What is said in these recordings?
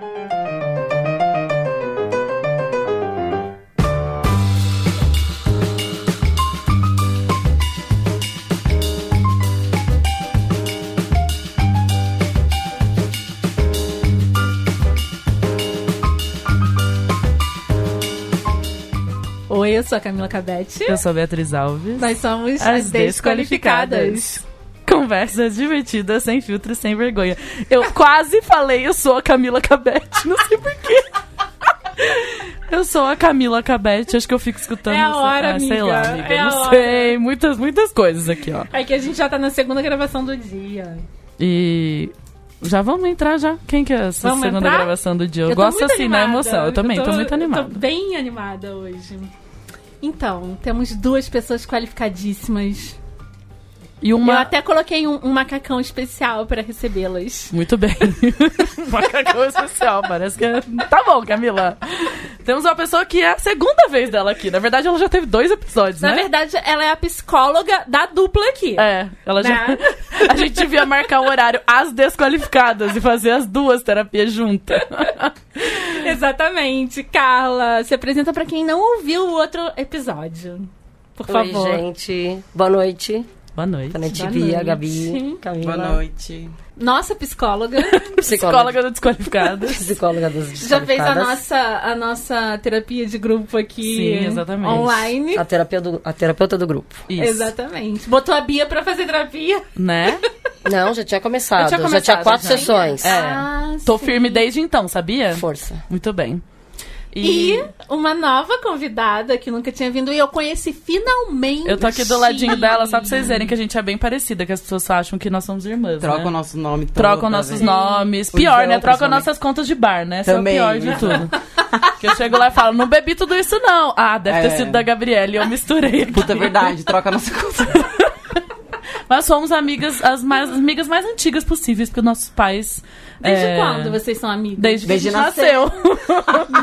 Oi, eu sou a Camila Cabete. Eu sou a Beatriz Alves. Nós somos As as, desqualificadas. Conversas divertidas, sem filtro, sem vergonha. Eu quase falei, eu sou a Camila Cabete, não sei porquê. Eu sou a Camila Cabete, acho que eu fico escutando. É a hora, ah, Sei amiga, lá, amiga. é não hora. sei. Muitas, muitas coisas aqui, ó. É que a gente já tá na segunda gravação do dia. E. Já vamos entrar já. Quem que é essa Vamos segunda entrar? gravação do dia? Eu, Eu tô gosto assim, na animada. emoção. Eu também, tô, muito animada. Tô bem animada hoje. Então, temos duas pessoas qualificadíssimas. E Eu uma. até coloquei um, um macacão especial pra recebê-las. Muito bem. Macacão especial, parece que é... Tá bom, Camila. Temos uma pessoa que é a segunda vez dela aqui. Na verdade, ela já teve dois episódios, Na né? verdade, ela é a psicóloga da dupla aqui. É, ela já. Né? A gente devia marcar o horário às desqualificadas e fazer as duas terapias juntas. Exatamente. Carla, se apresenta pra quem não ouviu o outro episódio. Por favor. Oi, gente. Boa noite. Boa noite. Boa noite, Boa Bia, noite. Gabi, Camila. Boa noite. Nossa psicóloga Psicóloga do Desqualificado. Psicóloga dos já fez a nossa, a nossa terapia de grupo aqui Sim, exatamente. online. A terapeuta, do, a terapeuta do grupo. Isso. Exatamente. Botou a Bia pra fazer terapia. Né? Não, já tinha começado. Já tinha Já tinha começado, quatro já. sessões. É. Ah, Tô sim. firme desde então, sabia? Força. Muito bem. E uma nova convidada que nunca tinha vindo e eu conheci finalmente. Eu tô aqui do ladinho dela, só pra vocês verem que a gente é bem parecida, que as pessoas só acham que nós somos irmãs. Troca né? o nosso nome toda Trocam nossos vez. nomes. Os Pior, né? também. nossas contas de bar, né? Também. é o pior de tudo. que eu chego lá e falo, não bebi tudo isso não. Ah, deve ter É. sido da Gabriela e eu misturei aqui. Puta verdade, troca a nossa conta. Mas somos amigas, as mais, as amigas mais antigas possíveis, porque nossos pais... Desde é, quando vocês são amigas? Desde, Desde que a gente nasceu.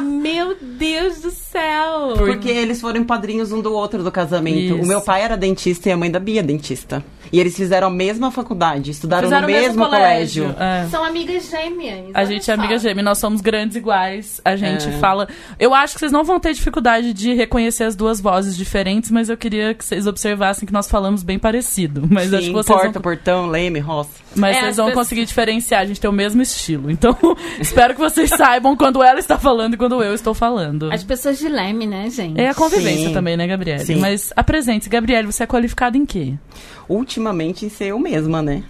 Meu Deus do céu! Porque eles foram padrinhos um do outro do casamento. Isso. O meu pai era dentista e a mãe da Bia é dentista. E eles fizeram a mesma faculdade, estudaram Fizeram no o mesmo, colégio. É. São amigas gêmeas. A gente é só. amiga gêmea, nós somos grandes iguais. A gente É. fala. Eu acho que vocês não vão ter dificuldade de reconhecer as duas vozes diferentes, mas eu queria que vocês observassem que nós falamos bem parecido. Mas acho Sim, que vocês porta, vão, portão, leme, roça. mas É, vocês vão pessoas- conseguir diferenciar. A gente tem o mesmo estilo. Então, espero que vocês saibam quando ela está falando e quando eu estou falando. As pessoas de Leme, né, gente? É a convivência Sim. também, né, Gabriele? Sim. Mas apresente-se, Gabriele, você é qualificada em quê? Ultimamente em ser eu mesma, né?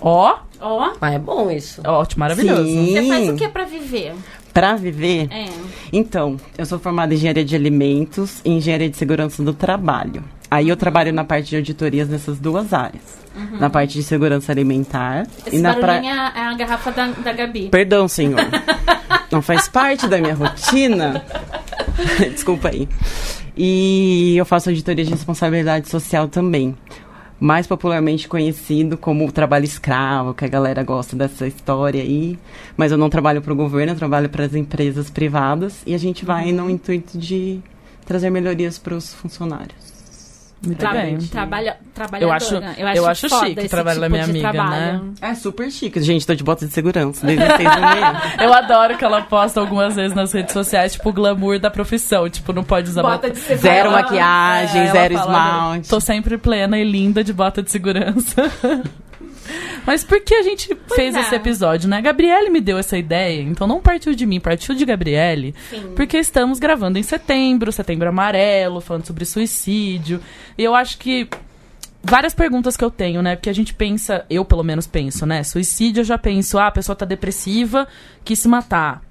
Ó, Ó, Mas é bom isso. ótimo, maravilhoso. Sim. você faz o que pra viver? Pra viver? É. Então, eu sou formada em engenharia de alimentos e engenharia de segurança do trabalho. Aí eu trabalho na parte de auditorias nessas duas áreas. Na parte de segurança alimentar Esse e na pra... barulhinho é é a garrafa da, da Gabi. Perdão, senhor. Não faz parte da minha rotina. Desculpa aí. E eu faço auditoria de responsabilidade social também. Mais popularmente conhecido como o trabalho escravo, que a galera gosta dessa história aí. Mas eu não trabalho para o governo, eu trabalho para as empresas privadas. E a gente vai no intuito de trazer melhorias para os funcionários. Muito Tra bem. trabalha, Eu trabalhadora. acho, eu acho, eu acho foda chique o esse trabalho da tipo minha de amiga, trabalho. né? É super chique. Gente, tô de bota de segurança desde seis da. Eu adoro que ela posta algumas vezes nas redes sociais, tipo, o glamour da profissão. Tipo, não pode usar Bota bota- de segurança. Zero maquiagem, É, zero fala, esmalte. Tô sempre plena e linda de bota de segurança. Mas por que a gente fez é. esse episódio, né? Gabriele me deu essa ideia, então não partiu de mim, partiu de Gabriele. Sim. Porque estamos gravando em setembro, setembro amarelo, falando sobre suicídio. E eu acho que várias perguntas que eu tenho, né? Porque a gente pensa, eu pelo menos penso, né? Suicídio eu já penso, ah, a pessoa tá depressiva, quis se matar.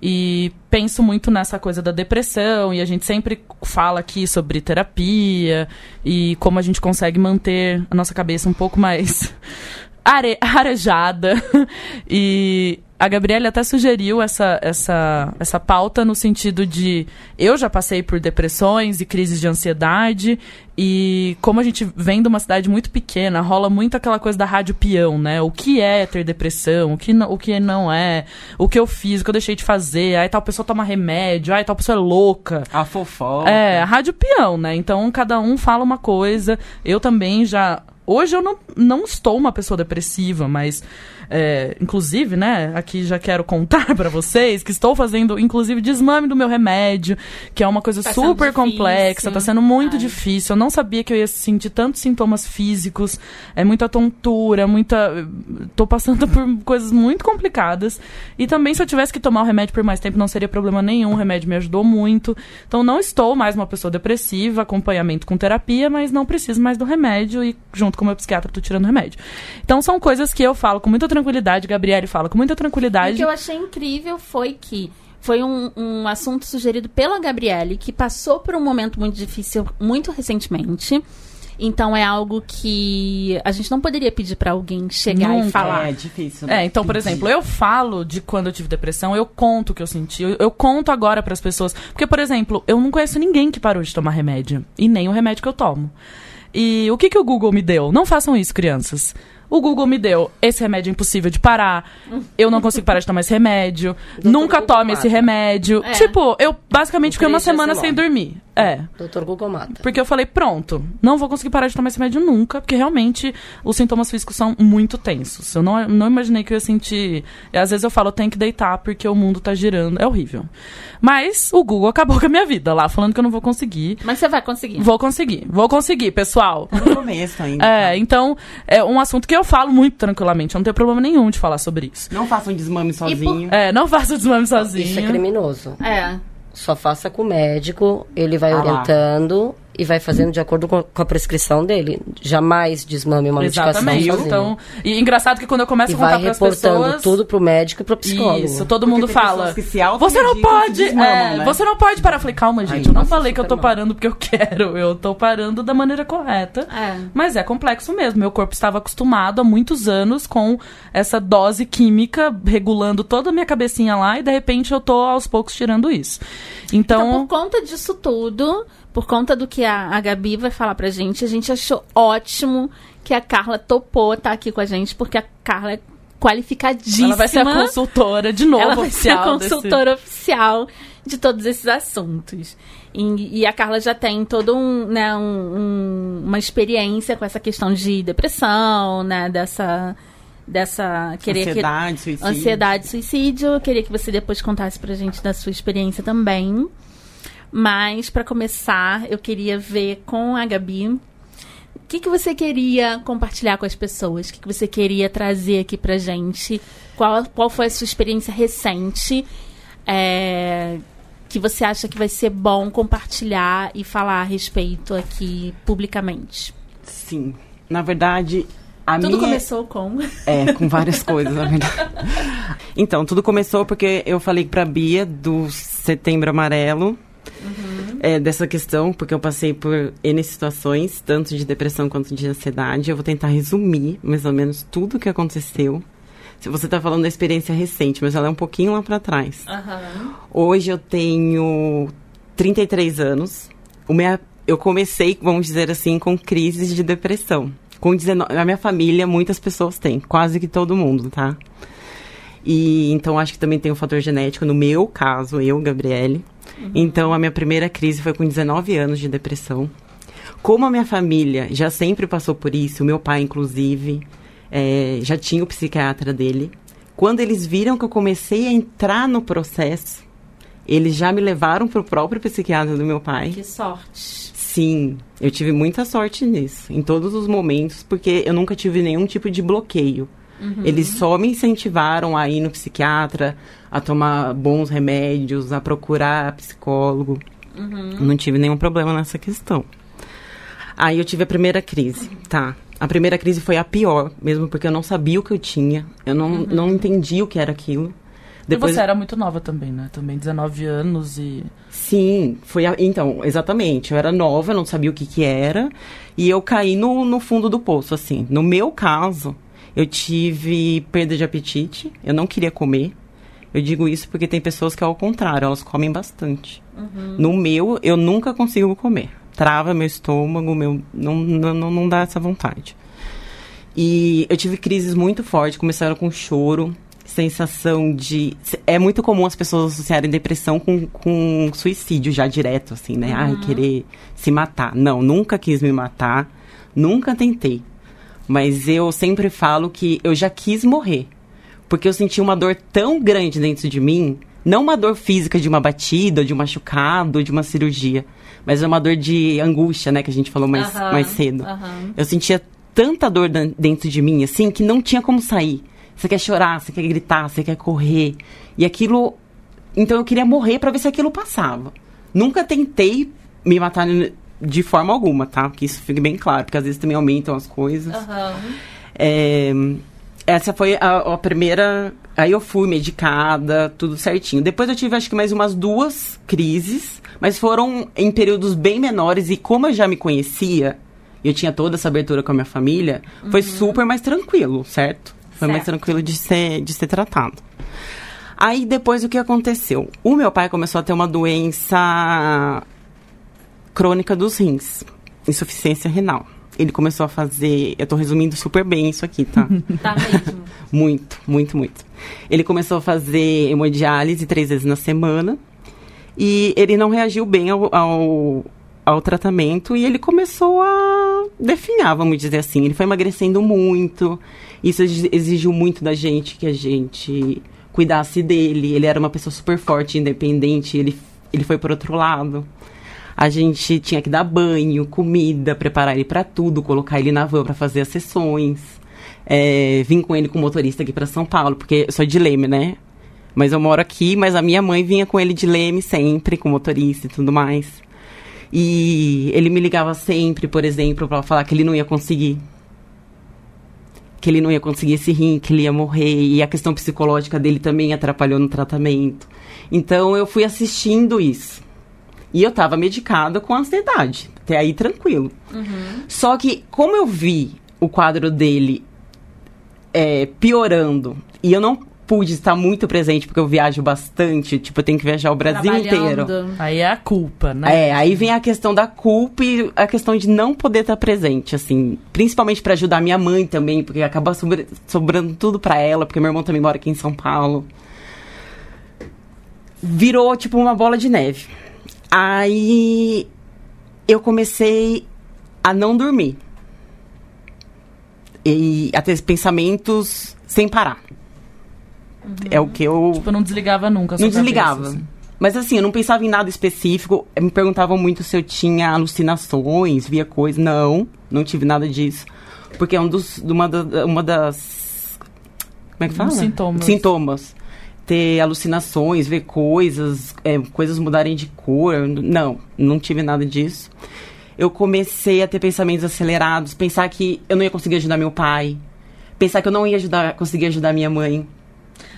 E penso muito nessa coisa da depressão, e a gente sempre fala aqui sobre terapia e como a gente consegue manter a nossa cabeça um pouco mais are- arejada. E a Gabriela até sugeriu essa, essa, essa pauta no sentido de eu já passei por depressões e crises de ansiedade e como a gente vem de uma cidade muito pequena, rola muito aquela coisa da rádio peão, né? O que é ter depressão, o que não, o que não é, o que eu fiz, o que eu deixei de fazer, aí tal pessoa toma remédio, aí tal pessoa é louca. A fofoca. É, a rádio peão, né? Então cada um fala uma coisa. Eu também já. Hoje eu não, não estou uma pessoa depressiva, mas É, inclusive, né, aqui já quero contar pra vocês que estou fazendo, inclusive, desmame do meu remédio, que é uma coisa Tá super complexa, tá sendo muito Ai. difícil. Eu não sabia que eu ia sentir tantos sintomas físicos, é muita tontura, muita. Tô passando por coisas muito complicadas. E também, se eu tivesse que tomar o remédio por mais tempo, não seria problema nenhum. O remédio me ajudou muito. Então, não estou mais uma pessoa depressiva, acompanhamento com terapia, mas não preciso mais do remédio e, junto com o meu psiquiatra, tô tirando o remédio. Então, são coisas que eu falo com muita tranquilidade, Gabriele fala com muita O tranquilidade. que eu achei incrível foi que foi um, um assunto sugerido pela Gabriele, que passou por um momento muito difícil muito recentemente. Então é algo que a gente não poderia pedir pra alguém chegar Nunca. e falar. É difícil. É, então, por exemplo, eu falo de quando eu tive depressão, eu conto o que eu senti, eu, eu conto agora pras pessoas. Porque, por exemplo, eu não conheço ninguém que parou de tomar remédio. E nem o remédio que eu tomo. E o que, que o Google me deu? Não façam isso, crianças. O Google me deu esse remédio é impossível de parar. Eu não consigo parar de tomar esse remédio. Nunca tome esse remédio. É. Tipo, eu basicamente fiquei uma semana sem dormir. É. Doutor Google mata. Porque eu falei, pronto, não vou conseguir parar de tomar esse remédio nunca, porque realmente os sintomas físicos são muito tensos. Eu não, não imaginei que eu ia sentir. E às vezes eu falo, eu tenho que deitar porque o mundo tá girando. É horrível. Mas o Google acabou com a minha vida lá, falando que eu não vou conseguir. Mas você vai conseguir. Vou conseguir, vou conseguir, pessoal. Tá no começo ainda. É, então, é um assunto que eu falo muito tranquilamente. Eu não tenho problema nenhum de falar sobre isso. Não faça um desmame sozinho. É, não faça o desmame sozinho. Isso é criminoso. É. Só faça com o médico, ele vai Ah orientando e vai fazendo de acordo com com a prescrição dele. Jamais desmame uma medicação Exatamente. sozinho. Então, e engraçado que quando eu começo e a contar vai pras reportando pessoas. tudo pro médico e pro psicólogo. Isso, todo Porque mundo fala. pessoas que se Você não pode. se desmamam, é, né? Você não pode parar. Eu falei, calma, gente. Aí eu não falei que eu tô mal. parando porque eu quero. Eu tô parando da maneira correta. É. Mas é complexo mesmo. Meu corpo estava acostumado há muitos anos com essa dose química regulando toda a minha cabecinha lá e de repente eu tô aos poucos tirando isso. Então, Então, por conta disso tudo, por conta do que a, a Gabi vai falar pra gente, a gente achou ótimo que a Carla topou estar aqui com a gente, porque a Carla é qualificadíssima. ela vai ser a consultora de novo Ela vai ser a oficial desse- consultora oficial de todos esses assuntos. E, e a Carla já tem todo um, né, um- um- uma experiência com essa questão de depressão, né, dessa dessa querer que- Ansiedade, suicídio. ansiedade, suicídio. Eu queria que você depois contasse pra gente da sua experiência também. Mas pra começar, eu queria ver com a Gabi o que, que você queria compartilhar com as pessoas? O que, que você queria trazer aqui pra gente? Qual, qual foi a sua experiência recente é, que você acha que vai ser bom compartilhar e falar a respeito aqui publicamente? Sim. Na verdade, a Tudo minha... começou com. É, com várias coisas, na verdade. Então, tudo começou porque eu falei pra Bia do Setembro Amarelo. É, dessa questão, porque eu passei por N situações, tanto de depressão quanto de ansiedade. Eu vou tentar resumir, mais ou menos, tudo o que aconteceu. Se você tá falando da experiência recente, mas ela é um pouquinho lá pra trás. Hoje eu tenho 33 anos. O minha, eu comecei, vamos dizer assim, com crises de depressão. Com 19, na minha família, muitas pessoas têm, quase que todo mundo, tá? E então acho que também tem um fator genético. No meu caso, eu, Gabriele. Então a minha primeira crise foi com 19 anos de depressão. Como a minha família já sempre passou por isso, o meu pai, inclusive, é, já tinha o psiquiatra dele. Quando eles viram que eu comecei a entrar no processo, eles já me levaram para o próprio psiquiatra do meu pai. Que sorte. Sim, eu tive muita sorte nisso, em todos os momentos, porque eu nunca tive nenhum tipo de bloqueio. Eles só me incentivaram a ir no psiquiatra, a tomar bons remédios, a procurar psicólogo. Não tive nenhum problema nessa questão. Aí eu tive a primeira crise, tá? A primeira crise foi a pior, mesmo porque eu não sabia o que eu tinha, eu não, não entendi o que era aquilo. E você era muito nova também, né? Também 19 anos e. Sim, foi a- então, exatamente. Eu era nova, não sabia o que que era, e eu caí no, no fundo do poço, assim. No meu caso, eu tive perda de apetite, eu não queria comer. Eu digo isso porque tem pessoas que é ao contrário, elas comem bastante. No meu, eu nunca consigo comer. Trava meu estômago, meu não, não, não- dá essa vontade. E eu tive crises muito fortes, começaram com choro, sensação de. É muito comum as pessoas associarem depressão com, com suicídio já direto, assim, né? Ai, querer se matar. Não, nunca quis me matar, nunca tentei. Mas eu sempre falo que eu já quis morrer. Porque eu senti uma dor tão grande dentro de mim, não uma dor física de uma batida, de um machucado, de uma cirurgia, mas é uma dor de angústia, né, que a gente falou mais, Aham, mais cedo. aham. Eu sentia tanta dor dentro de mim, assim, que não tinha como sair. Você quer chorar, você quer gritar, você quer correr. E aquilo. Então eu queria morrer pra ver se aquilo passava. Nunca tentei me matar de forma alguma, tá? Que isso fique bem claro, porque às vezes também aumentam as coisas. Aham. É, essa foi a, a primeira. Aí eu fui medicada, tudo certinho. Depois eu tive acho que mais umas duas crises, mas foram em períodos bem menores e como eu já me conhecia, eu tinha toda essa abertura com a minha família, foi super mais tranquilo, certo? Foi mais Certo. tranquilo de ser, de ser tratado. Aí depois o que aconteceu? O meu pai começou a ter uma doença crônica dos rins, insuficiência renal. Ele começou a fazer, eu tô resumindo super bem isso aqui, tá? Tá mesmo. muito, muito, muito. Ele começou a fazer hemodiálise três vezes na semana e ele não reagiu bem ao, ao, ao tratamento e ele começou a definhar, vamos dizer assim. Ele foi emagrecendo muito, isso exi- exigiu muito da gente que a gente cuidasse dele. Ele era uma pessoa super forte, independente, ele, ele foi por outro lado. A gente tinha que dar banho, comida, preparar ele pra tudo, colocar ele na van pra fazer as sessões. É, vim com ele com o motorista aqui pra São Paulo, porque eu sou de Leme, né? Mas eu moro aqui, mas a minha mãe vinha com ele de Leme sempre, com motorista e tudo mais. E ele me ligava sempre, por exemplo, pra falar que ele não ia conseguir. Que ele não ia conseguir esse rim, que ele ia morrer. E a questão psicológica dele também atrapalhou no tratamento. Então eu fui assistindo isso. E eu tava medicada com ansiedade. Até aí tranquilo. Só que, como eu vi o quadro dele é, piorando e eu não pude estar muito presente porque eu viajo bastante, tipo, eu tenho que viajar o Brasil inteiro. Aí é a culpa, né? É, aí vem a questão da culpa e a questão de não poder estar presente, assim, principalmente pra ajudar minha mãe também, porque acaba sobre- sobrando tudo pra ela, porque meu irmão também mora aqui em São Paulo. Virou tipo uma bola de neve. Aí eu comecei a não dormir. E a ter pensamentos sem parar. É o que eu Tipo, eu não desligava nunca. não desligava. cabeça, assim. Mas assim, eu não pensava em nada específico. Me perguntavam muito se eu tinha alucinações, via coisas. Não, não tive nada disso. Porque é um dos, uma, da- uma das. Como é que fala? Sintomas. Sintomas. Ter alucinações, ver coisas, é, coisas mudarem de cor. Não, não tive nada disso. Eu comecei a ter pensamentos acelerados, pensar que eu não ia conseguir ajudar meu pai, pensar que eu não ia ajudar, conseguir ajudar minha mãe.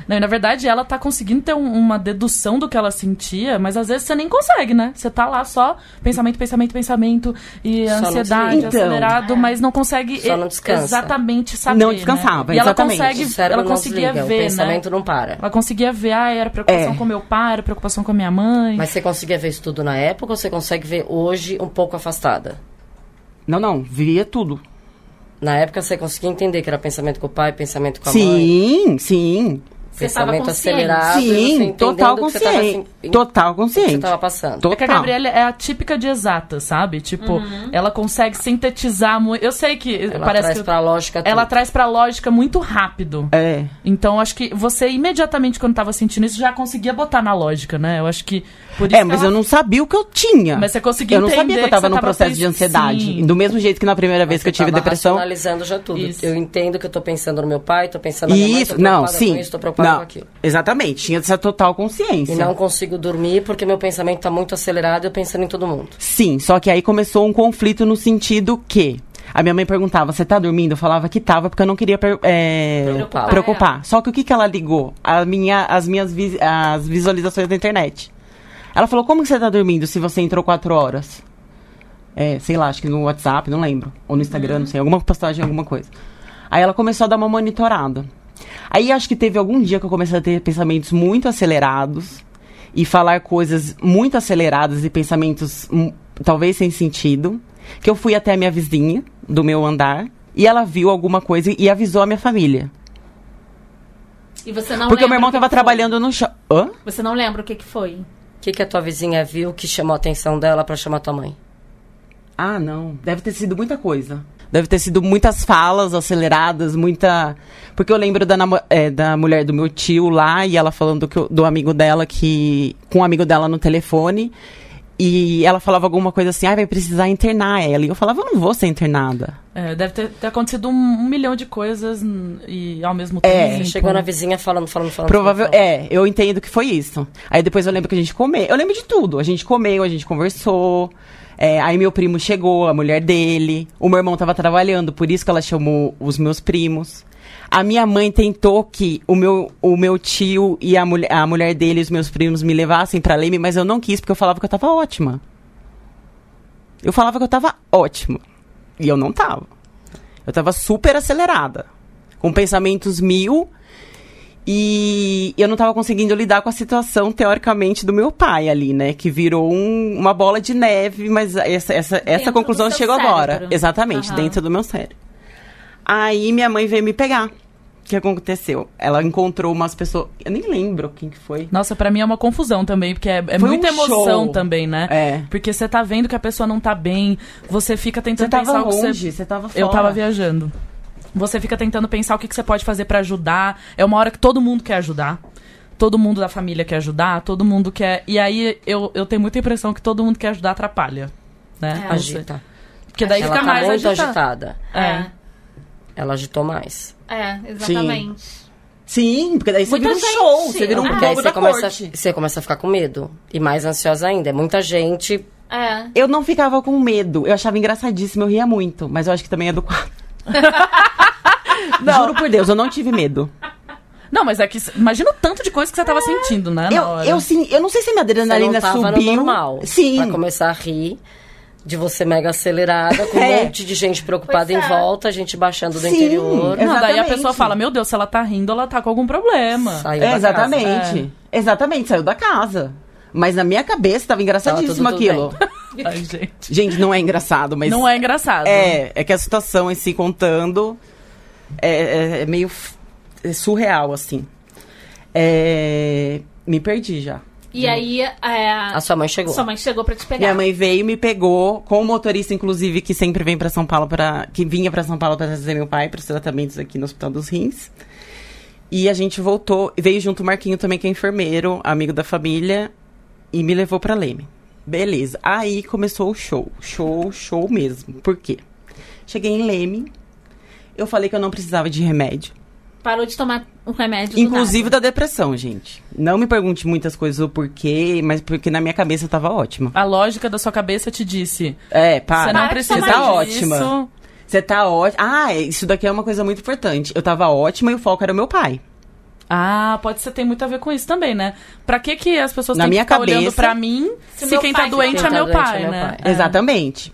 Não, e na verdade ela tá conseguindo ter um- uma dedução do que ela sentia, mas às vezes você nem consegue, né? Você tá lá só pensamento, pensamento, pensamento e Só ansiedade. Então. acelerado, mas não consegue Só não descansa. exatamente saber. Não descansava, né? E ela consegue, ela conseguia desliga, ver, o pensamento né? não para. Ela conseguia ver, ah, era preocupação É. com meu pai, era preocupação com a minha mãe. Mas você conseguia ver isso tudo na época ou você consegue ver hoje um pouco afastada? Não, não, via tudo. Na época você conseguia entender que era pensamento com o pai, pensamento com a mãe, Sim, sim. Você estava acelerado. você Sim, total que você tava, consciente. assim, Total consciente. você tava passando. É que a Total. Gabriela é a típica de exata, sabe? Tipo, Uhum. ela consegue sintetizar muito. Eu sei que Ela parece traz que pra lógica ela tudo. traz pra lógica muito rápido. É. Então, acho que você imediatamente, quando tava sentindo isso, já conseguia botar na lógica, né? Eu acho que. Por isso É, mas ela- eu não sabia o que eu tinha. Mas você conseguia Eu não sabia que eu tava num processo de ansiedade. Sim. Do mesmo jeito que na primeira vez Mas que eu tive depressão. racionalizando já tudo. Isso. Eu entendo que eu tô pensando no meu pai, tô pensando na minha mãe, tô não, com sim. isso, tô preocupada com Não, aquilo. exatamente. Tinha essa total consciência. E não consigo dormir porque meu pensamento tá muito acelerado e eu pensando em todo mundo. Sim, só que aí começou um conflito no sentido que a minha mãe perguntava, você tá dormindo? Eu falava que tava, porque eu não queria é, Preocupar. preocupar. Só que o que, que ela ligou? A minha, as minhas vi- as visualizações da internet. Ela falou, como que você tá dormindo se você entrou quatro horas? É, sei lá, acho que no WhatsApp, não lembro. Ou no Instagram, não sei, alguma postagem, alguma coisa. Aí ela começou a dar uma monitorada. Aí acho que teve algum dia que eu comecei a ter pensamentos muito acelerados e falar coisas muito aceleradas e pensamentos hum, talvez sem sentido. Que eu fui até a minha vizinha do meu andar e ela viu alguma coisa e avisou a minha família. E você não Porque o meu irmão o que tava foi? trabalhando no. Hã? Você não lembra o que, que foi? O que, que a tua vizinha viu que chamou a atenção dela pra chamar tua mãe? Ah, não. Deve ter sido muita coisa. Deve ter sido muitas falas aceleradas, muita. Porque eu lembro da, namo- é, da mulher do meu tio lá e ela falando que, eu- do amigo dela que. com um amigo dela no telefone. E ela falava alguma coisa assim, ah, vai precisar internar ela. E eu falava, eu não vou ser internada. É, deve ter, ter acontecido um, um milhão de coisas e ao mesmo É. tempo. Você chegou na vizinha falando, falando, falando. Provável, falando. é, eu entendo que foi isso. Aí depois eu lembro que a gente comeu. Eu lembro de tudo. A gente comeu, a gente conversou. É, aí meu primo chegou, a mulher dele. O meu irmão tava trabalhando, por isso que ela chamou os meus primos. A minha mãe tentou que o meu, o meu tio e a, mulher a mulher dele e os meus primos me levassem pra Leme, mas eu não quis, porque eu falava que eu tava ótima. Eu falava que eu tava ótima. E eu não tava. Eu tava super acelerada. Com pensamentos mil. E eu não tava conseguindo lidar com a situação, teoricamente, do meu pai ali, né? Que virou um- uma bola de neve, mas essa, essa, essa Dentro conclusão chegou agora. cérebro. Exatamente, Aham. dentro do meu cérebro. Aí minha mãe veio me pegar. O que aconteceu? Ela encontrou umas pessoas. Eu nem lembro quem que foi. Nossa, pra mim é uma confusão também, porque é, é Foi muita um emoção show. também, né? É. Porque você tá vendo que a pessoa não tá bem, você fica tentando tava pensar o que longe, você. você tava fora. Eu tava viajando. Você fica tentando pensar o que, que você pode fazer pra ajudar. É uma hora que todo mundo quer ajudar. Todo mundo da família quer ajudar, todo mundo quer. E aí eu, eu tenho muita impressão que todo mundo quer ajudar atrapalha. Né? É. Agita. Porque daí Ela fica tá mais muito agitado. agitada. É. Ela agitou mais. É, exatamente. Sim, porque daí você Muita vira um gente, show, sim. você vira um Ah. Povo você da começa, corte. você começa a ficar com medo. E mais ansiosa ainda. É muita gente. É. Eu não ficava com medo. Eu achava engraçadíssimo, eu ria muito. Mas eu acho que também é do quadro. Juro por Deus, eu não tive medo. Não, mas é que. Imagina o tanto de coisa que você tava sentindo, né? na Eu, hora. eu, sim, eu não sei se minha Você não adrenalina tava subiu. no normal. Sim. Pra começar a rir. De você mega acelerada, com É. um monte de gente preocupada Pois em é. volta, a gente baixando do Sim, interior. Não, daí a pessoa fala: Meu Deus, se ela tá rindo, ela tá com algum problema. Saiu É, da exatamente. casa. Exatamente, saiu da casa. Mas na minha cabeça tava engraçadíssimo Tava tudo aquilo. Ai, gente. Gente, não é engraçado, mas. Não é engraçado. É, é que a situação em si contando é, é- é meio f- é surreal, assim. É, me perdi já. E aí, é, A sua mãe chegou. sua mãe chegou pra te pegar. Minha mãe veio, me pegou, com o motorista, inclusive, que sempre vem pra São Paulo para que vinha pra São Paulo pra trazer meu pai para os tratamentos aqui no Hospital dos Rins. E a gente voltou, veio junto o Marquinho também, que é enfermeiro, amigo da família, e me levou pra Leme. Beleza. Aí começou o show. Show, show mesmo. Por quê? Cheguei em Leme, eu falei que eu não precisava de remédio. Parou de tomar o remédio do Inclusive nada. da depressão, gente. Não me pergunte muitas coisas o porquê, mas porque na minha cabeça eu tava ótima. A lógica da sua cabeça te disse: É, para. Você não de precisa tomar Tá disso. ótima. Você tá ótima. Ah, é, isso daqui é uma coisa muito importante. Eu tava ótima e o foco era o meu pai. Ah, pode ser, tem muito a ver com isso também, né? Pra que que as pessoas Na têm minha que ficar olhando cabeça, pra mim se se, quem pai tá doente quem é tá meu doente pai, é meu né? pai. É. Exatamente.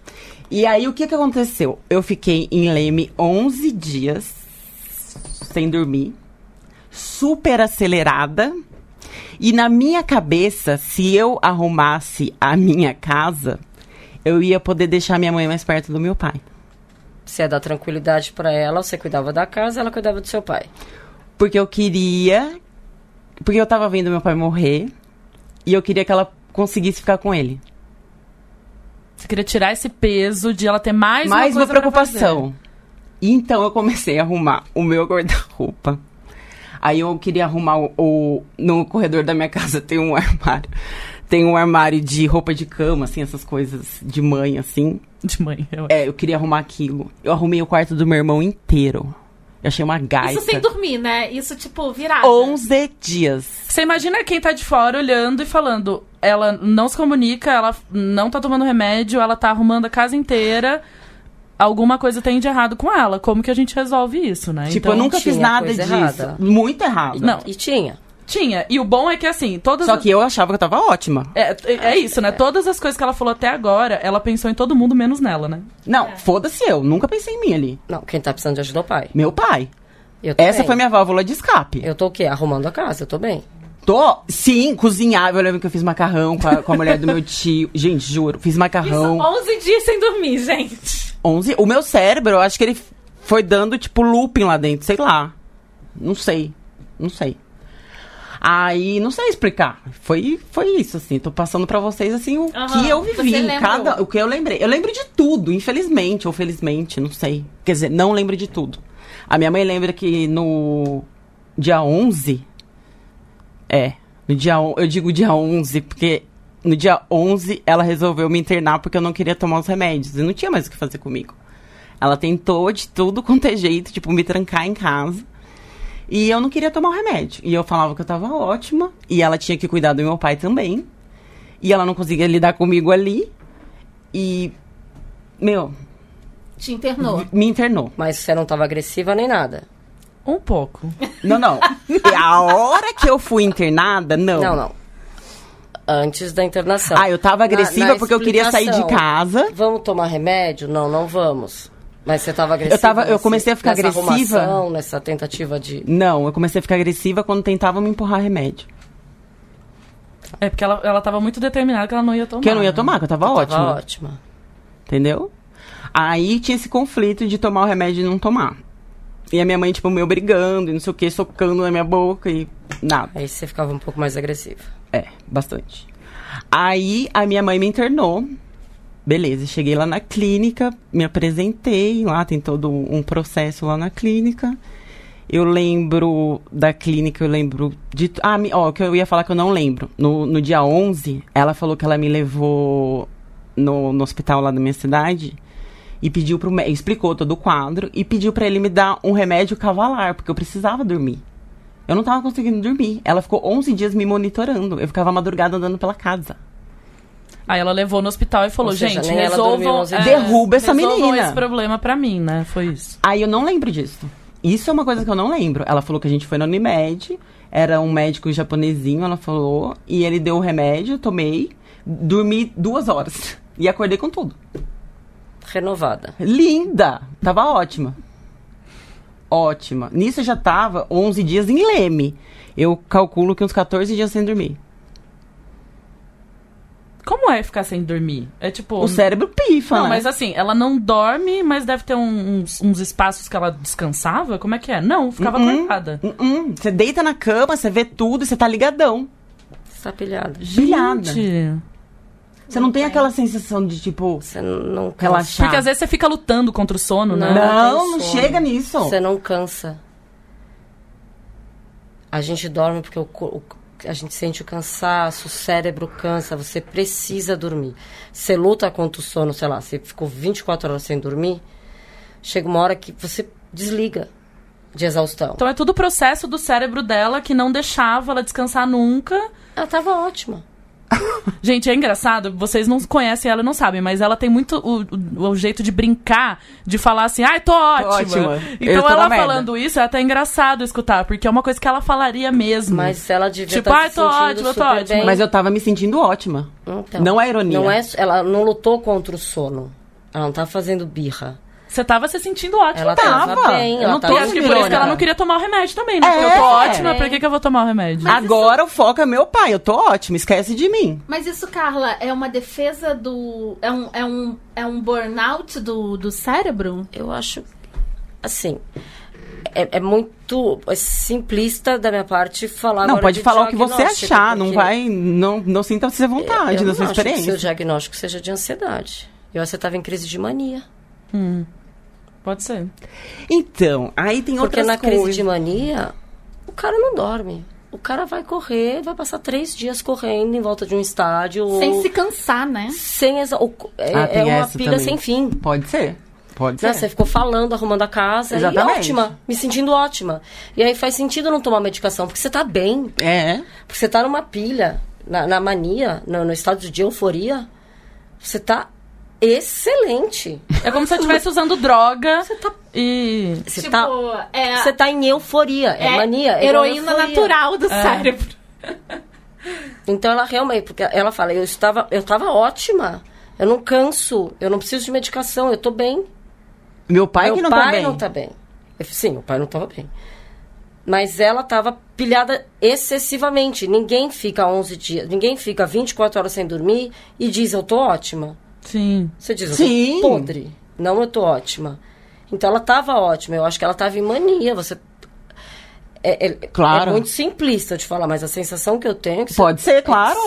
E aí, o que que aconteceu? Eu fiquei em Leme 11 dias sem dormir, super acelerada. E na minha cabeça, se eu arrumasse a minha casa, eu ia poder deixar minha mãe mais perto do meu pai. Você ia dar tranquilidade pra ela, você cuidava da casa, ela cuidava do seu pai. Porque eu queria. Porque eu tava vendo meu pai morrer. E eu queria que ela conseguisse ficar com ele. Você queria tirar esse peso de ela ter mais, mais uma, uma coisa preocupação. Então eu comecei a arrumar o meu guarda-roupa. Aí eu queria arrumar o, o- No corredor da minha casa tem um armário. Tem um armário de roupa de cama, assim, essas coisas de mãe, assim. De mãe. Eu... É, eu queria arrumar aquilo. Eu arrumei o quarto do meu irmão inteiro. Eu achei uma gaita. Isso sem dormir, né? Isso, tipo, virado. 11 dias. Você imagina quem tá de fora olhando e falando, ela não se comunica, ela não tá tomando remédio, ela tá arrumando a casa inteira. Alguma coisa tem de errado com ela. Como que a gente resolve isso, né? tipo, Então, eu nunca fiz nada disso. errada. Muito errado. Não. E tinha. Tinha. E o bom é que, assim, todas Só as- que eu achava que eu tava ótima. É, é isso, né? Todas as coisas que ela falou até agora, ela pensou em todo mundo menos nela, né? Não, foda-se eu. Nunca pensei em mim ali. Não, quem tá precisando de ajuda é o pai. Meu pai. Eu tô Essa bem. foi minha válvula de escape. Eu tô o quê? Arrumando a casa, eu tô bem. Tô, sim, cozinhava. Eu lembro que eu fiz macarrão com a, com a mulher do meu tio. Gente, juro, fiz Isso, macarrão. 11 dias sem dormir, gente. 11. O meu cérebro, eu acho que ele foi dando, tipo, looping lá dentro, sei lá. Não sei. Não sei. Aí, não sei explicar. Foi, foi isso, assim. Tô passando pra vocês, assim, o Aham, que eu vivi. Cada, o que eu lembrei. Eu lembro de tudo, infelizmente, ou felizmente, não sei. Quer dizer, não lembro de tudo. A minha mãe lembra que no dia 11... É, no dia... Eu digo dia 11, porque no dia 11 ela resolveu me internar porque eu não queria tomar os remédios. E não tinha mais o que fazer comigo. Ela tentou de tudo quanto é jeito, tipo, me trancar em casa. E eu não queria tomar o remédio. E eu falava que eu tava ótima. E ela tinha que cuidar do meu pai também. E ela não conseguia lidar comigo ali. E. Meu, Te internou. me internou. Mas você não tava agressiva nem nada. Um pouco. Não, não. E a hora que eu fui internada, não. Não, não. Antes da internação. Ah, eu tava agressiva Na- na porque eu queria sair de casa. Vamos tomar remédio? Não, não vamos. Mas você tava agressiva? Eu tava- eu nesse- comecei a ficar nessa agressiva. arrumação, nessa tentativa de... Não, eu comecei a ficar agressiva quando tentavam me empurrar remédio. É porque ela, ela tava muito determinada que ela não ia tomar. Que eu não ia né? tomar, que eu tava Tava ótima. ótima. Entendeu? Aí tinha esse conflito de tomar o remédio e não tomar. E a minha mãe, tipo, me obrigando e não sei o que, socando na minha boca e nada. Aí você ficava um pouco mais agressiva. É, bastante. Aí a minha mãe me internou. Beleza, cheguei lá na clínica, me apresentei, lá tem todo um processo lá na clínica. Eu lembro da clínica, eu lembro de. Ah, ó, que eu ia falar que eu não lembro. No, no dia 11, ela falou que ela me levou no, no hospital lá da minha cidade e pediu pro explicou todo o quadro e pediu pra ele me dar um remédio cavalar, porque eu precisava dormir. Eu não tava conseguindo dormir. Ela ficou 11 dias me monitorando. Eu ficava madrugada andando pela casa. Aí ela levou no hospital e falou, Ou seja, gente, dormiu resolvam... 11 é. Derruba essa menina. esse problema pra mim, né? Foi isso. Aí eu não lembro disso. Isso é uma coisa que eu não lembro. Ela falou que a gente foi na Unimed, era um médico japonesinho, ela falou, e ele deu o remédio, tomei, dormi duas horas. E acordei com tudo. Renovada. Linda! Tava ótima. Ótima. Nisso eu já tava 11 dias em Leme. Eu calculo que uns 14 dias sem dormir. Como é ficar sem dormir? É tipo... O cérebro pifa, Não, né? mas assim, ela não dorme, mas deve ter um- uns, uns espaços que ela descansava? Como é que é? Não, ficava Uhum. acordada. Hum, Você deita na cama, você vê tudo e você tá ligadão. Você tá pilhada. Pilhada. Você não tem aquela sensação de, tipo, Você não cansa. relaxar. Porque às vezes você fica lutando contra o sono, né? Não. Não, tem não chega nisso. Você não cansa. A gente dorme porque o, o- a gente sente o cansaço, o cérebro cansa, você precisa dormir. Você luta contra o sono, sei lá, você ficou 24 horas sem dormir, chega uma hora que você desliga de exaustão. Então é tudo o processo do cérebro dela que não deixava ela descansar nunca. Ela tava ótima. Gente, é engraçado, vocês não conhecem ela e não sabem, mas ela tem muito o, o- o jeito de brincar, de falar assim, ai, tô ótima. ótima. Então ela merda. falando isso é até engraçado escutar, porque é uma coisa que ela falaria mesmo. Mas ela devia Tipo, estar ai, se tô ótima, tô ótima. bem. Mas eu tava me sentindo ótima. Então, Não é ironia. Não é, ela não lutou contra o sono. Ela não tá fazendo birra. Você tava se sentindo ótima. Ela tava. tava bem, Eu ela não tô acho que por isso que ela não queria tomar o remédio também, né? Porque eu É. tô ótima, pra que, que eu vou tomar o remédio? Agora o foco é meu pai. Eu tô ótima. Esquece de mim. Mas isso, Carla, é uma defesa do. É um, é um, é um burnout do, do cérebro? Eu acho, assim, é, é muito simplista da minha parte falar não, agora pode de falar o que você achar. Não vai. Não, não sinta-se à vontade eu da não sua acho que seu experiência. diagnóstico seja de ansiedade. Eu acho que você estava em crise de mania. Pode ser. Então, aí tem Porque outras na coisas. crise de mania, o cara não dorme. O cara vai correr, vai passar três dias correndo em volta de um estádio. Sem ou- se cansar, né? sem exa- é, Ah, é uma pilha também. sem fim. Pode ser. Pode Né? ser. Você ficou falando, arrumando a casa. Exatamente. E ótima, me sentindo ótima. E aí faz sentido não tomar medicação, porque você tá bem. É. Porque você tá numa pilha, na, na mania, no, no estado de euforia. Você tá excelente. É como se eu estivesse usando droga Você tá, e. você tipo, tá, é, você tá em euforia. É, é mania. É heroína euforia. natural do cérebro. Então ela realmente, porque ela fala, eu estava, eu estava ótima. Eu não canso, eu não preciso de medicação, eu tô bem. Meu pai Meu que não pai tá bem. não tá bem. Eu- Sim, o pai não tava bem. Mas ela tava pilhada excessivamente. Ninguém fica 11 dias, ninguém fica 24 horas sem dormir e diz eu tô ótima. Sim. Você diz eu Sim. tô podre. Não, eu tô ótima. Então ela tava ótima. Eu acho que ela tava em mania. Você é, é- Claro. é muito simplista de falar, mas a sensação que eu tenho é que Pode você, ser, claro.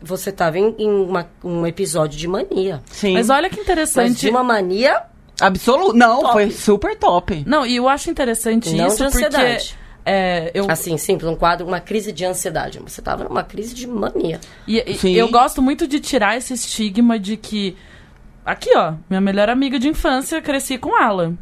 você estava em, em uma- um episódio de mania. Sim. Mas olha que Mas interessante. de uma mania Absoluto. Não, Top. foi super top. Não, e eu acho interessante Não isso de porque ansiedade. É, eu assim, simples, um quadro, uma crise de ansiedade. Você estava numa crise de mania. E, e eu gosto muito de tirar esse estigma de que. Aqui, ó, minha melhor amiga de infância, cresci com ela.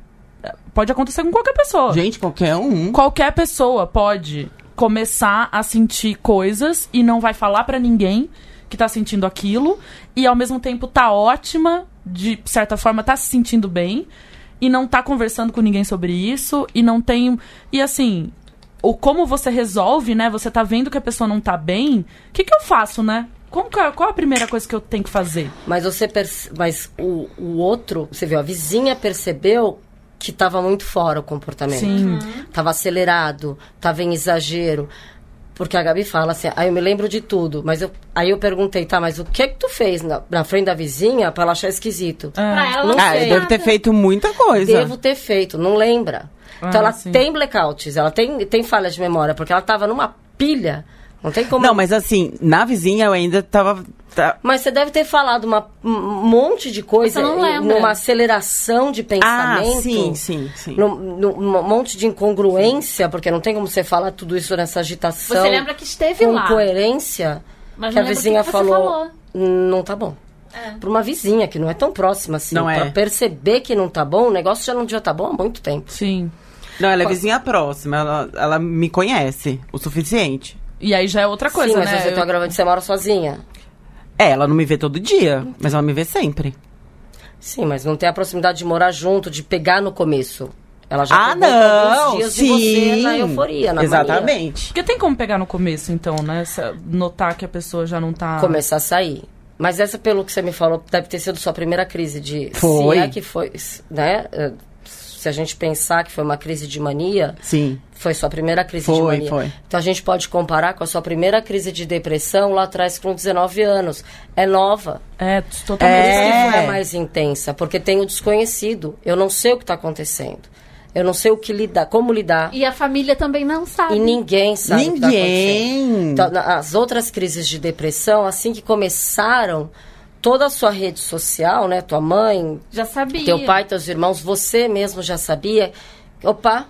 Pode acontecer com qualquer pessoa. Gente, qualquer um. Qualquer pessoa pode começar a sentir coisas e não vai falar pra ninguém que tá sentindo aquilo. E ao mesmo tempo tá ótima, de certa forma, tá se sentindo bem. E não tá conversando com ninguém sobre isso. E não tem. E assim. O como você resolve, né? Você tá vendo que a pessoa não tá bem. O que, que eu faço, né? Como que é- qual a primeira coisa que eu tenho que fazer? Mas você perce- mas o, o outro, você viu, a vizinha percebeu que estava muito fora o comportamento. Sim. Tava acelerado, tava em exagero. Porque a Gabi fala assim, aí eu me lembro de tudo, mas eu, aí eu perguntei, tá, mas o que que tu fez na, na frente da vizinha pra ela achar esquisito? Pra ela Não Ah, sei. deve ter feito muita coisa. Devo ter feito, não lembra. Então Ah, ela sim. tem blackouts, ela tem, tem falhas de memória, porque ela tava numa pilha. Não tem como. Não, mas assim, na vizinha eu ainda tava. tá- Mas você deve ter falado uma, um monte de coisa numa aceleração de Ah, pensamento. sim, sim, sim. Num, num- um monte de incongruência, porque não tem como você falar tudo isso nessa agitação. Você lembra que esteve com lá. coerência Mas que a vizinha que você falou, falou. não tá bom. É. Pra uma vizinha que não é tão próxima assim, Não é. pra perceber que não tá bom, o negócio já não devia tá bom há muito tempo. Sim. Não, ela é vizinha próxima, ela, ela me conhece o suficiente. E aí já é outra coisa, Sim, mas né? você tá gravando, você mora sozinha. É, ela não me vê todo dia, mas ela me vê sempre. Sim, mas não tem a proximidade de morar junto, de pegar no começo. Ela já ah, não! alguns dias sim. de você na euforia, na mania. Exatamente. Porque tem como pegar no começo, então, né? Se- Notar que a pessoa já não tá. começar a sair. Mas essa, pelo que você me falou, deve ter sido sua primeira crise de. Foi. Se é que foi, né? Se a gente pensar que foi uma crise de mania, Sim. foi sua primeira crise de Foi, mania. foi. Então a gente pode comparar com a sua primeira crise de depressão lá atrás com 19 anos. É nova. É, totalmente. isso É. a mais intensa, porque tem o desconhecido. Eu não sei o que está acontecendo. Eu não sei o que lidar, como lidar. E a família também não sabe. E ninguém sabe o que tá acontecendo. Ninguém. Então, na- as outras crises de depressão, assim que começaram, toda a sua rede social, né? Tua mãe, Já sabia. teu pai, teus irmãos, você mesmo já sabia. Opa,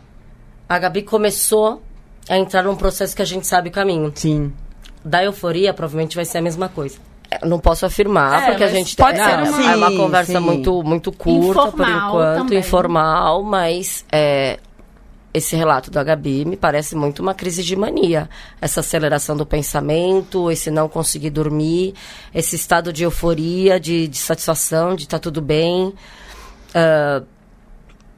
a Gabi começou a entrar num processo que a gente sabe o caminho. Sim. Da euforia, provavelmente vai ser a mesma coisa. Eu Não posso afirmar, É, porque a gente pode tem- ser é, uma- é uma Sim, conversa sim. muito muito curta por Informal enquanto, também. informal, mas é, esse relato da Gabi me parece muito uma crise de mania. Essa aceleração do pensamento, esse não conseguir dormir, esse estado de euforia, de, de satisfação, de estar tudo bem. Ah,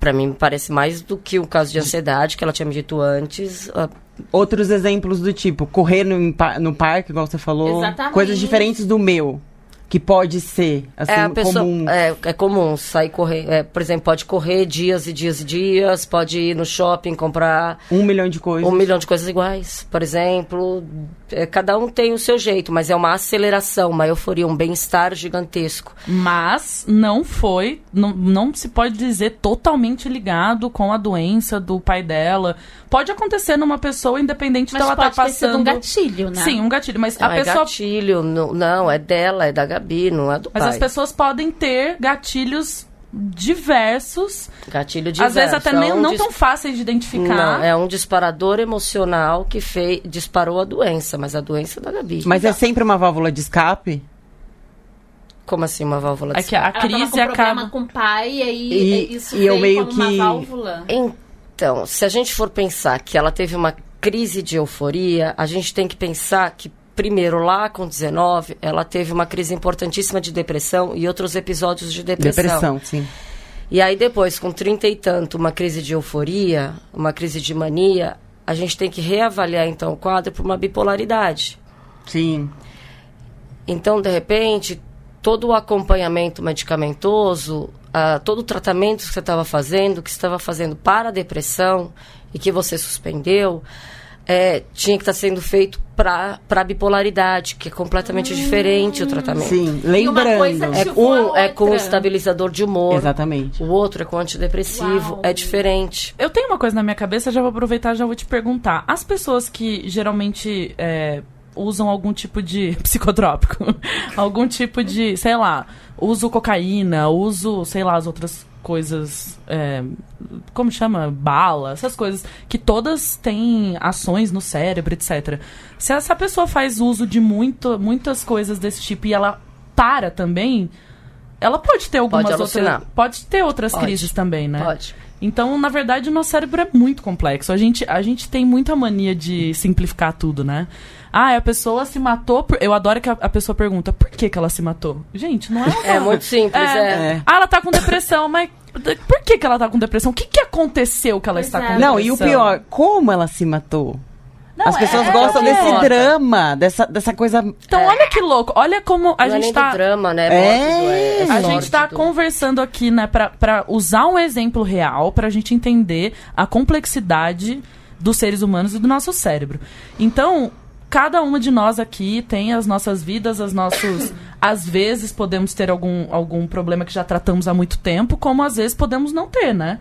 Pra mim, me parece mais do que o caso de ansiedade que ela tinha me dito antes. Ah, Outros exemplos do tipo, correr no, no parque, igual você falou. Exatamente. Coisas diferentes do meu. Que pode ser, assim, é, a pessoa, comum. É, é comum sair correr. é, por exemplo, pode correr dias e dias e dias, pode ir no shopping comprar Um milhão de coisas. um milhão de coisas iguais, por exemplo. É, cada um tem o seu jeito, mas é uma aceleração, uma euforia, um bem-estar gigantesco. Mas não foi, não, não se pode dizer totalmente ligado com a doença do pai dela. Pode acontecer numa pessoa, independente Mas dela pode tá ter sido passando. um gatilho, né? Sim, um gatilho. Mas Não, a é pessoa. gatilho, não, não, é dela, é da Gabi, não é do Mas pai. as pessoas podem ter gatilhos diversos. Gatilho diverso. às vezes até é nem, um não dis- tão fáceis de identificar. Não, é um disparador emocional que fez, disparou a doença, mas a doença é da Gabi. Mas é sempre uma válvula de escape? Como assim uma válvula de É que a Ela tava crise com problema acaba. com o pai e aí E- isso e eu meio como que- uma válvula. Então, se a gente for pensar que ela teve uma crise de euforia, a gente tem que pensar que, primeiro, lá com 19, ela teve uma crise importantíssima de depressão e outros episódios de depressão. Depressão, sim. E aí, depois, com 30 e tanto, uma crise de euforia, uma crise de mania, a gente tem que reavaliar, então, o quadro por uma bipolaridade. Sim. Então, de repente, todo o acompanhamento medicamentoso, ah, todo o tratamento que você estava fazendo, que você estava fazendo para a depressão e que você suspendeu, é, tinha que estar sendo feito para a bipolaridade, que é completamente diferente o tratamento. Sim, E uma lembrando. coisa É, a um é com estabilizador de humor, Exatamente. o outro é com antidepressivo, Uau. é diferente. Eu tenho uma coisa na minha cabeça, já vou aproveitar e já vou te perguntar. As pessoas que geralmente é, usam algum tipo de psicotrópico, algum tipo de, sei lá, uso cocaína, uso, sei lá, as outras coisas, é, como chama? Bala, essas coisas, que todas têm ações no cérebro, etc. Se essa pessoa faz uso de muito, muitas coisas desse tipo e ela para também, ela pode ter algumas outras. alucinar. Pode ter outras Pode. crises também, né? Pode. Então, na verdade, o nosso cérebro é muito complexo. A gente, a gente tem muita mania de simplificar tudo, né? Ah, a pessoa se matou. Por... Eu adoro que a, a pessoa pergunta por que, que ela se matou. Gente, não é uma... É muito simples, É. é. É. Ah, ela tá com depressão, mas por que, que ela tá com depressão? O que, que aconteceu que ela Pois está é. com Não, depressão? e o pior, como ela se matou? Não, As pessoas é- gostam é- desse é. drama, dessa, dessa coisa. Então, olha que louco. Olha como a não é gente nem tá... do drama, né? É. mórbido, é, é A gente tá conversando aqui, né, pra, pra usar um exemplo real pra gente entender a complexidade dos seres humanos e do nosso cérebro. Então, cada uma de nós aqui tem as nossas vidas, as nossos. às vezes podemos ter algum, algum problema que já tratamos há muito tempo, como às vezes podemos não ter, né?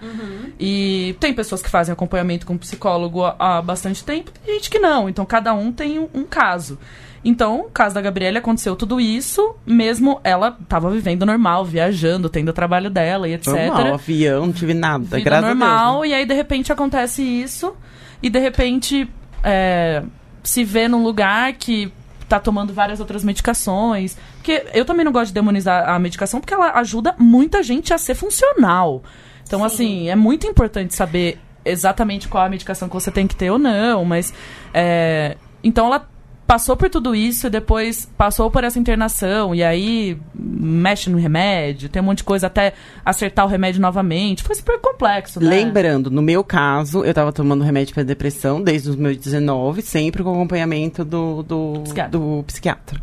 E tem pessoas que fazem acompanhamento com psicólogo há, há bastante tempo, tem gente que não. Então, cada um tem um, um caso. Então, o caso da Gabriela aconteceu tudo isso, mesmo ela tava vivendo normal, viajando, tendo o trabalho dela e etc. Normal, avião, não tive nada, Vida graças normal, a Deus. né? e aí de repente acontece isso, e de repente é, se vê num lugar que tá tomando várias outras medicações. Porque eu também não gosto de demonizar a medicação, porque ela ajuda muita gente a ser funcional. Então, assim, é muito importante saber exatamente qual a medicação que você tem que ter ou não, mas. é, então ela passou por tudo isso e depois passou por essa internação e aí mexe no remédio, tem um monte de coisa até acertar o remédio novamente. Foi super complexo, né? Lembrando, no meu caso, eu tava tomando remédio pra depressão desde os meus 19, sempre com acompanhamento do, do, Psiquiatra. do psiquiatra.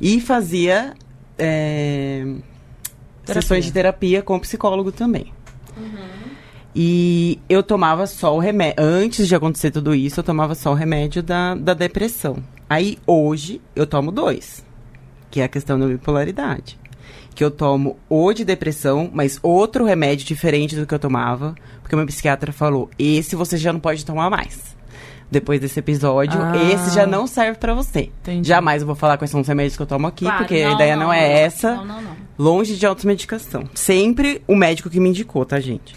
E fazia é, sessões de terapia com o psicólogo também. E eu tomava só o remédio. Antes de acontecer tudo isso, eu tomava só o remédio da, da depressão. Aí hoje eu tomo dois, que é a questão da bipolaridade. Que eu tomo o de depressão, mas outro remédio diferente do que eu tomava, porque o meu psiquiatra falou: esse você já não pode tomar mais. Depois desse episódio, Ah. esse já não serve pra você. Entendi. Jamais eu vou falar quais são os remédios que eu tomo aqui, Claro, porque a ideia não, é essa Não, não, não. longe de automedicação. Sempre o médico que me indicou, tá, gente?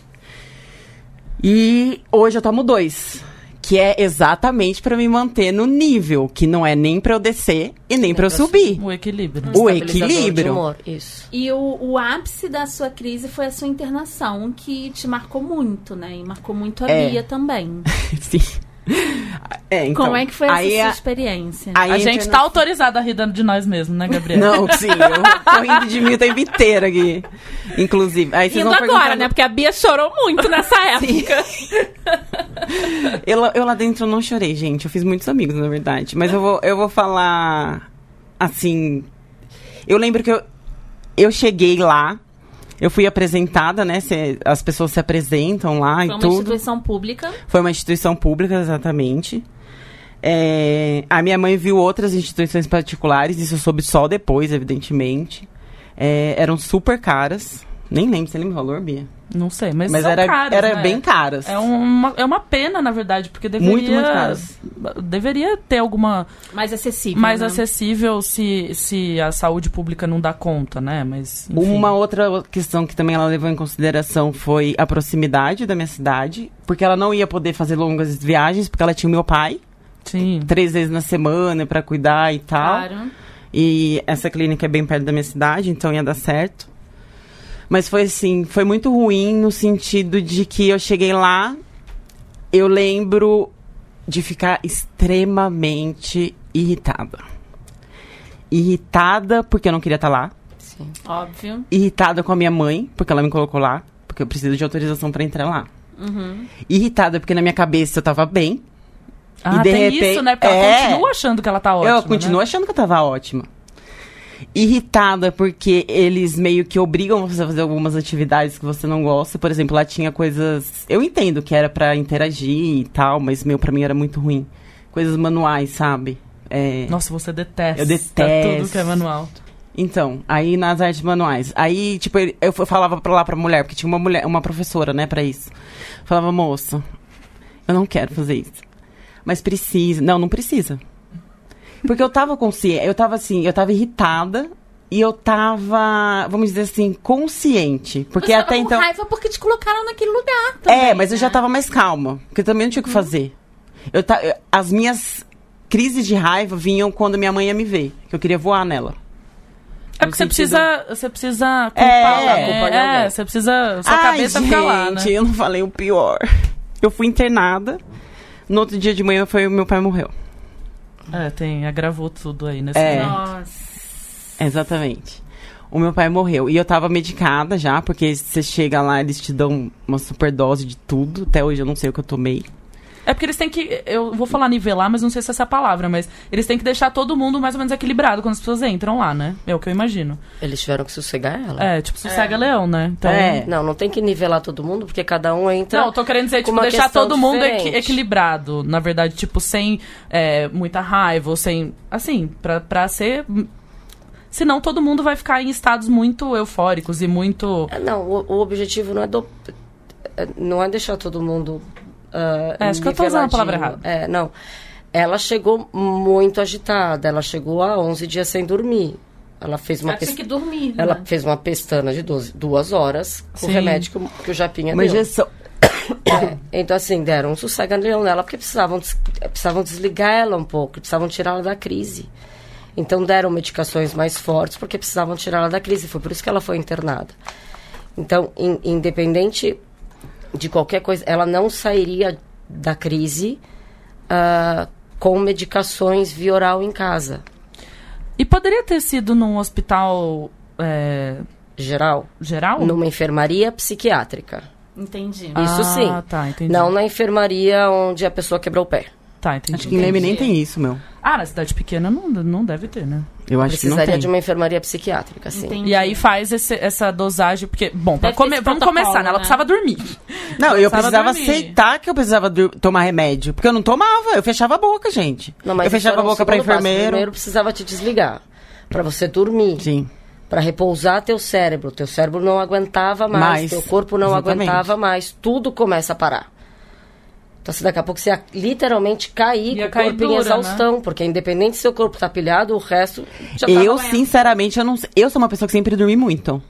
E hoje eu tomo dois. Que é exatamente pra me manter no nível, que não é nem pra eu descer e nem pra eu pra subir. O equilíbrio. O Estabilizador de equilíbrio. humor, Isso. E o, o ápice da sua crise foi a sua internação, que te marcou muito, né? E marcou muito a É. Bia também. Sim. É, então, Como é que foi essa aí sua a- experiência? aí A a gente interna- tá autorizada a rir de nós mesmos, né, Gabriela? Não, sim, eu tô rindo de mim o tempo inteiro aqui. Inclusive. Aí vocês Indo vão agora, né? Porque a Bia chorou muito nessa época. Eu, eu lá dentro não chorei, gente. Eu fiz muitos amigos, na verdade. Mas eu vou, eu vou falar assim. Eu lembro que eu, eu cheguei lá, eu fui apresentada, né? se- as pessoas se apresentam lá Foi e uma tudo. instituição pública. Foi uma instituição pública, exatamente. É, a minha mãe viu outras instituições particulares, isso eu soube só depois, evidentemente. É, eram super caras. Nem lembro, você lembra o valor, Bia? Não sei, mas, Mas são era, caras, era né? bem caras. É uma, é uma pena, na verdade, porque deveria... Muito, muito caras. Deveria ter alguma... Mais acessível. mais né? acessível se, se a saúde pública não dá conta, né? Mas, enfim. Uma outra questão que também ela levou em consideração foi a proximidade da minha cidade, porque ela não ia poder fazer longas viagens, porque ela tinha o meu pai, Sim. três vezes na semana pra cuidar e tal. Claro. E essa clínica é bem perto da minha cidade, então ia dar certo. Mas foi assim, foi muito ruim no sentido de que eu cheguei lá, eu lembro de ficar extremamente irritada. Irritada porque eu não queria estar lá. Sim. Óbvio. Irritada com a minha mãe, porque ela me colocou lá, porque eu preciso de autorização pra entrar lá. Uhum. Irritada porque na minha cabeça eu tava bem. Ah, de tem repente- isso, né? Porque ela É. continua achando que ela tá ótima, eu continuo né? achando que eu tava ótima. Irritada porque eles meio que obrigam você a fazer algumas atividades que você não gosta. Por exemplo, lá tinha coisas. Eu entendo que era pra interagir e tal, mas meu, pra mim era muito ruim. coisas manuais, sabe? É, Nossa, você detesta Eu detesto. tudo que é manual. Então, aí nas artes manuais. Aí, tipo, eu falava pra lá pra mulher, porque tinha uma mulher, uma professora, né, pra isso. Falava, moça, eu não quero fazer isso. Mas precisa. Não, não precisa. Porque eu tava consciente, eu tava assim, eu tava irritada e eu tava, vamos dizer assim, consciente. Porque Você até tava com então. raiva porque te colocaram naquele lugar também, É, mas eu já né? tava mais calma, porque eu também não tinha o que fazer. Eu ta... As minhas crises de raiva vinham quando minha mãe ia me ver, que eu queria voar nela. É porque você precisa, você precisa É, culpar, acompanhar é, alguém. você precisa, sua Ai, cabeça gente, fica lá, né? eu não falei o pior. Eu fui internada. No outro dia de manhã foi meu pai morreu. É, tem, agravou tudo aí nesse É. Nossa. Exatamente. O meu pai morreu. E eu tava medicada já, porque você chega lá, eles te dão uma superdose de tudo. Até hoje eu não sei o que eu tomei. É porque eles têm que. Eu vou falar nivelar, mas não sei se essa é a palavra, mas eles têm que deixar todo mundo mais ou menos equilibrado quando as pessoas entram lá, né? É o que eu imagino. Eles tiveram que sossegar ela. É, tipo, sossega leão, né? Então. É. Não, não tem que nivelar todo mundo, porque cada um entra. Não, eu tô querendo dizer, tipo, deixar todo mundo equi- equilibrado. Na verdade, tipo, sem é, muita raiva, ou sem. Assim, pra, pra ser. Senão todo mundo vai ficar em estados muito eufóricos e muito. É, Não, o, o objetivo não é do, é, não é deixar todo mundo. Ah, É, acho que eu tô usando a palavra niveladinho. É, não. Ela chegou muito agitada. Ela chegou a 11 dias sem dormir. Ela fez uma Ela tinha pes- que dormir, Ela né? fez uma pestana de 12, duas horas com Sim. o remédio que o, que o Japinha Uma deu. injeção. É, então, assim, deram um sossega-leão nela porque precisavam, des- precisavam desligar ela um pouco, precisavam tirar ela da crise. Então, deram medicações mais fortes porque precisavam tirar ela da crise. Foi por isso que ela foi internada. Então, in- independente de qualquer coisa, ela não sairia da crise ah, com medicações via oral em casa, E poderia ter sido num hospital é, geral, geral? numa enfermaria psiquiátrica. Entendi. Isso ah, sim. tá, entendi. Não na enfermaria onde a pessoa quebrou o pé. Tá, entendi. Acho que em Leme nem tem isso, meu. Ah, na cidade pequena não, não deve ter, né? Eu acho que não Precisaria tem. de uma enfermaria psiquiátrica, sim. Entendi. E aí faz esse- essa dosagem, porque, bom, pra Deve ter come- esse vamos protocolo, começar, né? Ela né? precisava dormir. Não, eu Precisava precisava dormir. aceitar que eu precisava dur- tomar remédio. Porque eu não tomava, eu fechava a boca, gente. Não, mas eu isso fechava era a um boca pra segundo passo. enfermeiro. Primeiro precisava te desligar. Pra você dormir. Sim. Pra repousar teu cérebro. Teu cérebro não aguentava mais. Mais, Teu corpo não exatamente. aguentava mais. Tudo começa a parar. Então, se daqui a pouco você ia literalmente cair Ia com o corpo em dura, exaustão. Porque independente se seu corpo tá pilhado, o resto já tá Eu, sinceramente, eu não. Eu sou uma pessoa que sempre dormi muito.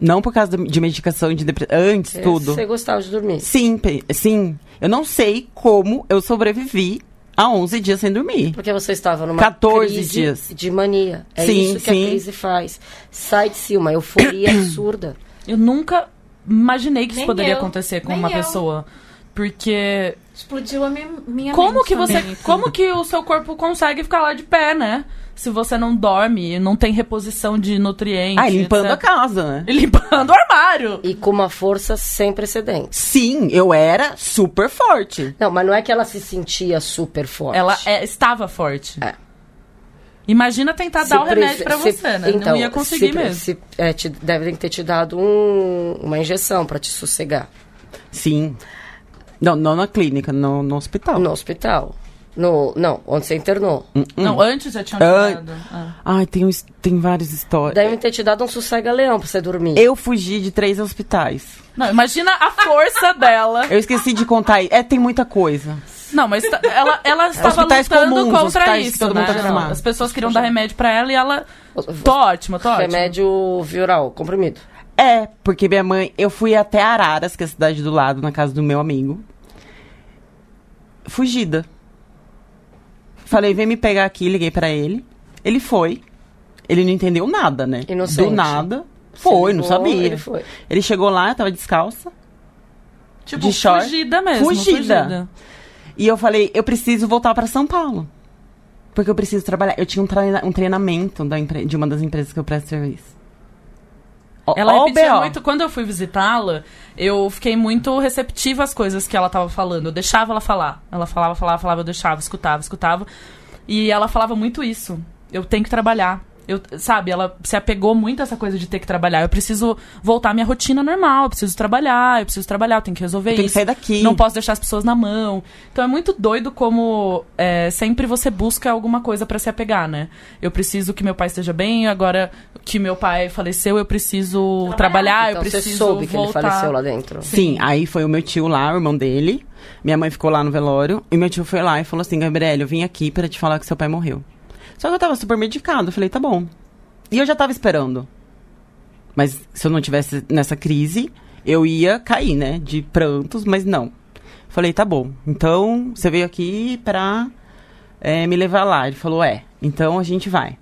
Não por causa de medicação de depressão. Antes, É, tudo. Você gostava de dormir. Sim, sim. Eu não sei como eu sobrevivi a 11 dias sem dormir. Porque você estava numa 14 crise dias. de mania. É Sim, isso que sim. a crise faz. Sai de si, uma euforia absurda. Eu nunca imaginei que isso Nem poderia eu, acontecer com nem uma eu. pessoa. Porque Explodiu a minha, minha como mente que você, assim. como que o seu corpo consegue ficar lá de pé, né? Se você não dorme, não tem reposição de nutrientes. Ah, e limpando a etc. casa, né? E limpando o armário. E com uma força sem precedentes. Sim, eu era super forte. Não, mas não é que ela se sentia super forte. Ela é- estava forte. É. Imagina tentar Se dar o remédio pra se- você, né? Então, não ia conseguir se mesmo. se- é, te, devem ter te dado um- uma injeção pra te sossegar. Sim. Não, não na clínica, no, no hospital. No hospital. No, não, onde você internou. Hum, hum. Não, antes já tinham An- tirado. Ah. Ai, tem, uns- tem várias histórias. Devem ter te dado um sossega-leão pra você dormir. Eu fugi de três hospitais. Não, imagina a força dela. Eu esqueci de contar. aí. É, tem muita coisa. Não, mas tá- ela, ela estava Hospitais lutando comuns, contra isso, todo né? mundo tá. As pessoas queriam dar remédio pra ela e ela... Tô ótima, tô ótima. Remédio viral, comprimido. É, porque minha mãe. Eu fui até Araras, que é a cidade do lado, na casa do meu amigo. Fugida. Falei, vem me pegar aqui, liguei pra ele. Ele foi. Ele não entendeu nada, né? Inocente. Do nada. Foi, não ligou, sabia. Ele foi. Ele chegou lá, tava descalça. Tipo, de short. fugida mesmo. Fugida. E eu falei, eu preciso voltar pra São Paulo. Porque eu preciso trabalhar. Eu tinha um, treina- um treinamento da de uma das empresas que eu presto serviço. Ela repetia BO. muito. Quando eu fui visitá-la, eu fiquei muito receptiva às coisas que ela tava falando. Eu deixava ela falar. Ela falava, falava, falava, eu deixava, escutava, escutava. E ela falava muito isso. Eu tenho que trabalhar. Eu, sabe, ela se apegou muito a essa coisa de ter que trabalhar. Eu preciso voltar à minha rotina normal, eu preciso trabalhar, eu preciso trabalhar, eu tenho que resolver Tem que isso. sair daqui. Não posso deixar as pessoas na mão. Então é muito doido como é, sempre você busca alguma coisa pra se apegar, né? Eu preciso que meu pai esteja bem, agora que meu pai faleceu, eu preciso trabalhar, então eu você preciso soube que voltar. ele faleceu lá dentro. Sim, aí foi o meu tio lá, o irmão dele. Minha mãe ficou lá no velório. E meu tio foi lá e falou assim: Gabriel, eu vim aqui pra te falar que seu pai morreu. Só que eu tava super medicado. Eu falei: tá bom. E eu já tava esperando. Mas se eu não tivesse nessa crise, eu ia cair, né? De prantos, mas não. Falei: tá bom. Então você veio aqui pra é, me levar lá. Ele falou: é. Então a gente vai.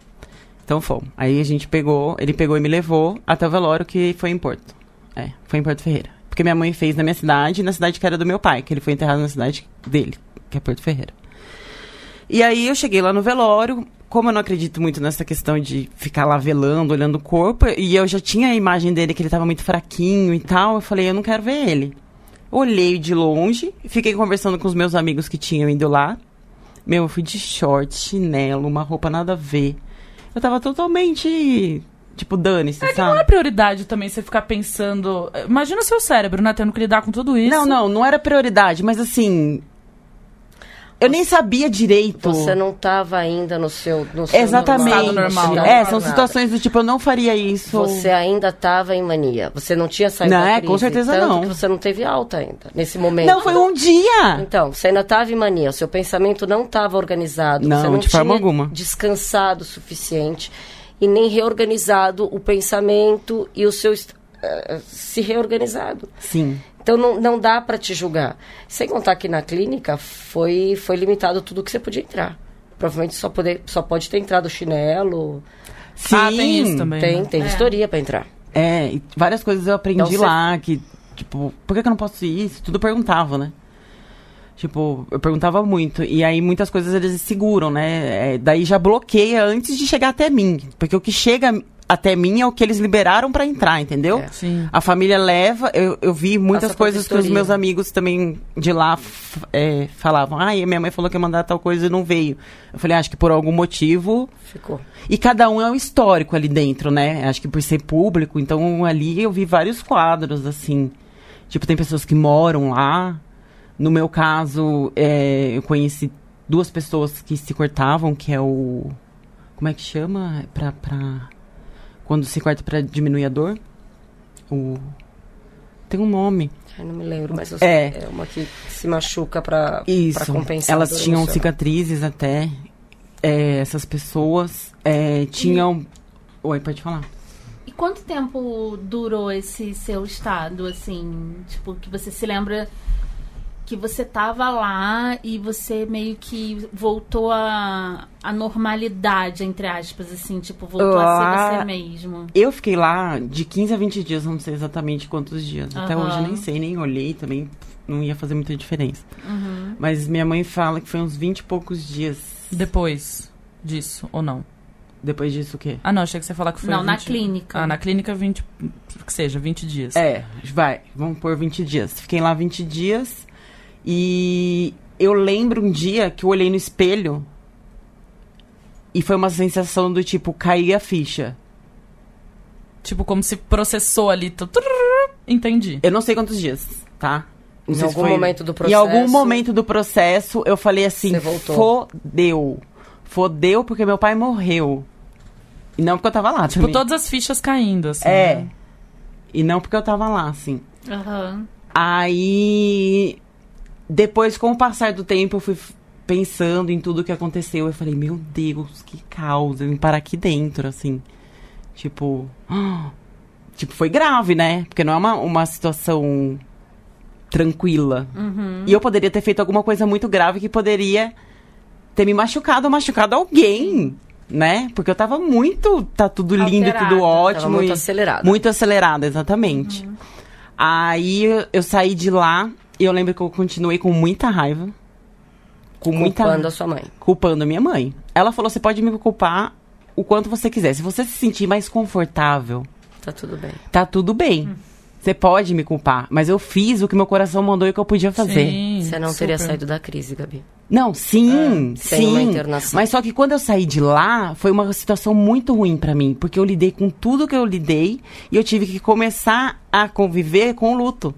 Então fomos. Aí a gente pegou, ele pegou e me levou até o velório que foi em Porto. É, foi em Porto Ferreira. Porque minha mãe fez na minha cidade, na cidade que era do meu pai, que ele foi enterrado na cidade dele, que é Porto Ferreira. E aí eu cheguei lá no velório, como eu não acredito muito nessa questão de ficar lá velando, olhando o corpo, e eu já tinha a imagem dele que ele tava muito fraquinho e tal, eu falei, eu não quero ver ele. Olhei de longe, fiquei conversando com os meus amigos que tinham ido lá. Meu, eu fui de short, chinelo, uma roupa nada a ver. Eu tava totalmente, tipo, dane-se, É sabe? não é prioridade também você ficar pensando. Imagina o seu cérebro, né? Tendo que lidar com tudo isso. Não, não, não era prioridade, mas assim. Eu nem sabia direito. Você não estava ainda no seu, no seu Exatamente. Estado normal. Não É, são situações do tipo, eu não faria isso. Você ainda estava em mania. Você não tinha saído Não, da é, crise. com certeza tanto não. que você não teve alta ainda, nesse momento. Não, foi um dia. Então, você ainda estava em mania. O seu pensamento não estava organizado. Não, você não de forma tinha alguma. descansado o suficiente e nem reorganizado o pensamento e o seu... eh, se reorganizado. Sim. Então não, não dá para te julgar. Sem contar que na clínica foi, foi limitado tudo que você podia entrar. Provavelmente só, poder, só pode ter entrado chinelo. Sim. Ah, tem isso também. Tem, né? tem vistoria para entrar. É, e várias coisas eu aprendi Então você- lá, que, tipo, por que, que eu não posso ir isso? Tudo perguntava, né? Tipo, eu perguntava muito. E aí muitas coisas eles seguram, né? É, daí já bloqueia antes de chegar até mim. Porque o que chega até mim é o que eles liberaram pra entrar, entendeu? É. Sim. A família leva, eu, eu vi muitas Passa coisas que os meus amigos também de lá é, falavam. Ah, minha mãe falou que ia mandar tal coisa e não veio. Eu falei, "Ah, acho que por algum motivo. Ficou. E cada um é um histórico ali dentro, né? Acho que por ser público, então ali eu vi vários quadros, assim. Tipo, tem pessoas que moram lá. No meu caso, é, eu conheci duas pessoas que se cortavam, que é o. Como é que chama? Pra. pra quando se corta pra diminuir a dor? O. Tem um nome. Ai, não me lembro, mas eu É. sei, é uma que se machuca para compensar. a Elas dor tinham emocional. cicatrizes até. É, essas pessoas é, tinham. Oi, pode falar. E quanto tempo durou esse seu estado, assim? Tipo, que você se lembra que você tava lá e você meio que voltou à à normalidade, entre aspas, assim, tipo, voltou a Ah. ser você mesmo. Eu fiquei lá de 15 a 20 dias, não sei exatamente quantos dias. Até Aham. hoje eu nem sei, nem olhei também. Não ia fazer muita diferença. Uhum. Mas minha mãe fala que foi uns 20 e poucos dias. Depois disso, ou não? Depois disso, o quê? Ah, não, achei que você ia falar que foi. Não, na 20 clínica. Ah, na clínica 20. Que seja, 20 dias. É, vai, vamos por 20 dias. Fiquei lá 20 dias e eu lembro um dia que eu olhei no espelho e foi uma sensação do tipo, cair a ficha. Tipo, como se processou ali. Entendi. Eu não sei quantos dias, tá? Não Em sei se algum momento do Em algum processo- momento do processo, eu falei assim, fodeu. Fodeu porque meu pai morreu. E não porque eu tava lá Tipo, também. todas as fichas caindo, assim. É. né? E não porque eu tava lá, assim. Aham. Aí, depois, com o passar do tempo, eu fui pensando em tudo que aconteceu. Eu falei, meu Deus, que causa. Eu vim parar aqui dentro, assim. Tipo. Tipo, foi grave, né? Porque não é uma, uma situação tranquila. E eu poderia ter feito alguma coisa muito grave que poderia ter me machucado ou machucado alguém, né? Porque eu tava muito. Tá tudo lindo e Alterada. tudo ótimo. Tava muito acelerado. muito acelerada, exatamente. Aí eu, eu saí de lá e eu lembro que eu continuei com muita raiva. Com muita Culpando a sua mãe. culpando a minha mãe. Ela falou: "Você pode me culpar o quanto você quiser. Se você se sentir mais confortável, Tá tudo bem. tá tudo bem. Você pode me culpar, mas eu fiz o que meu coração mandou e o que eu podia fazer. Sim, Você não teria super. saído da crise, Gabi. Não, sim, sem uma sim. internação. Mas só que quando eu saí de lá, foi uma situação muito ruim pra mim, porque eu lidei com tudo que eu lidei e eu tive que começar a conviver com o luto.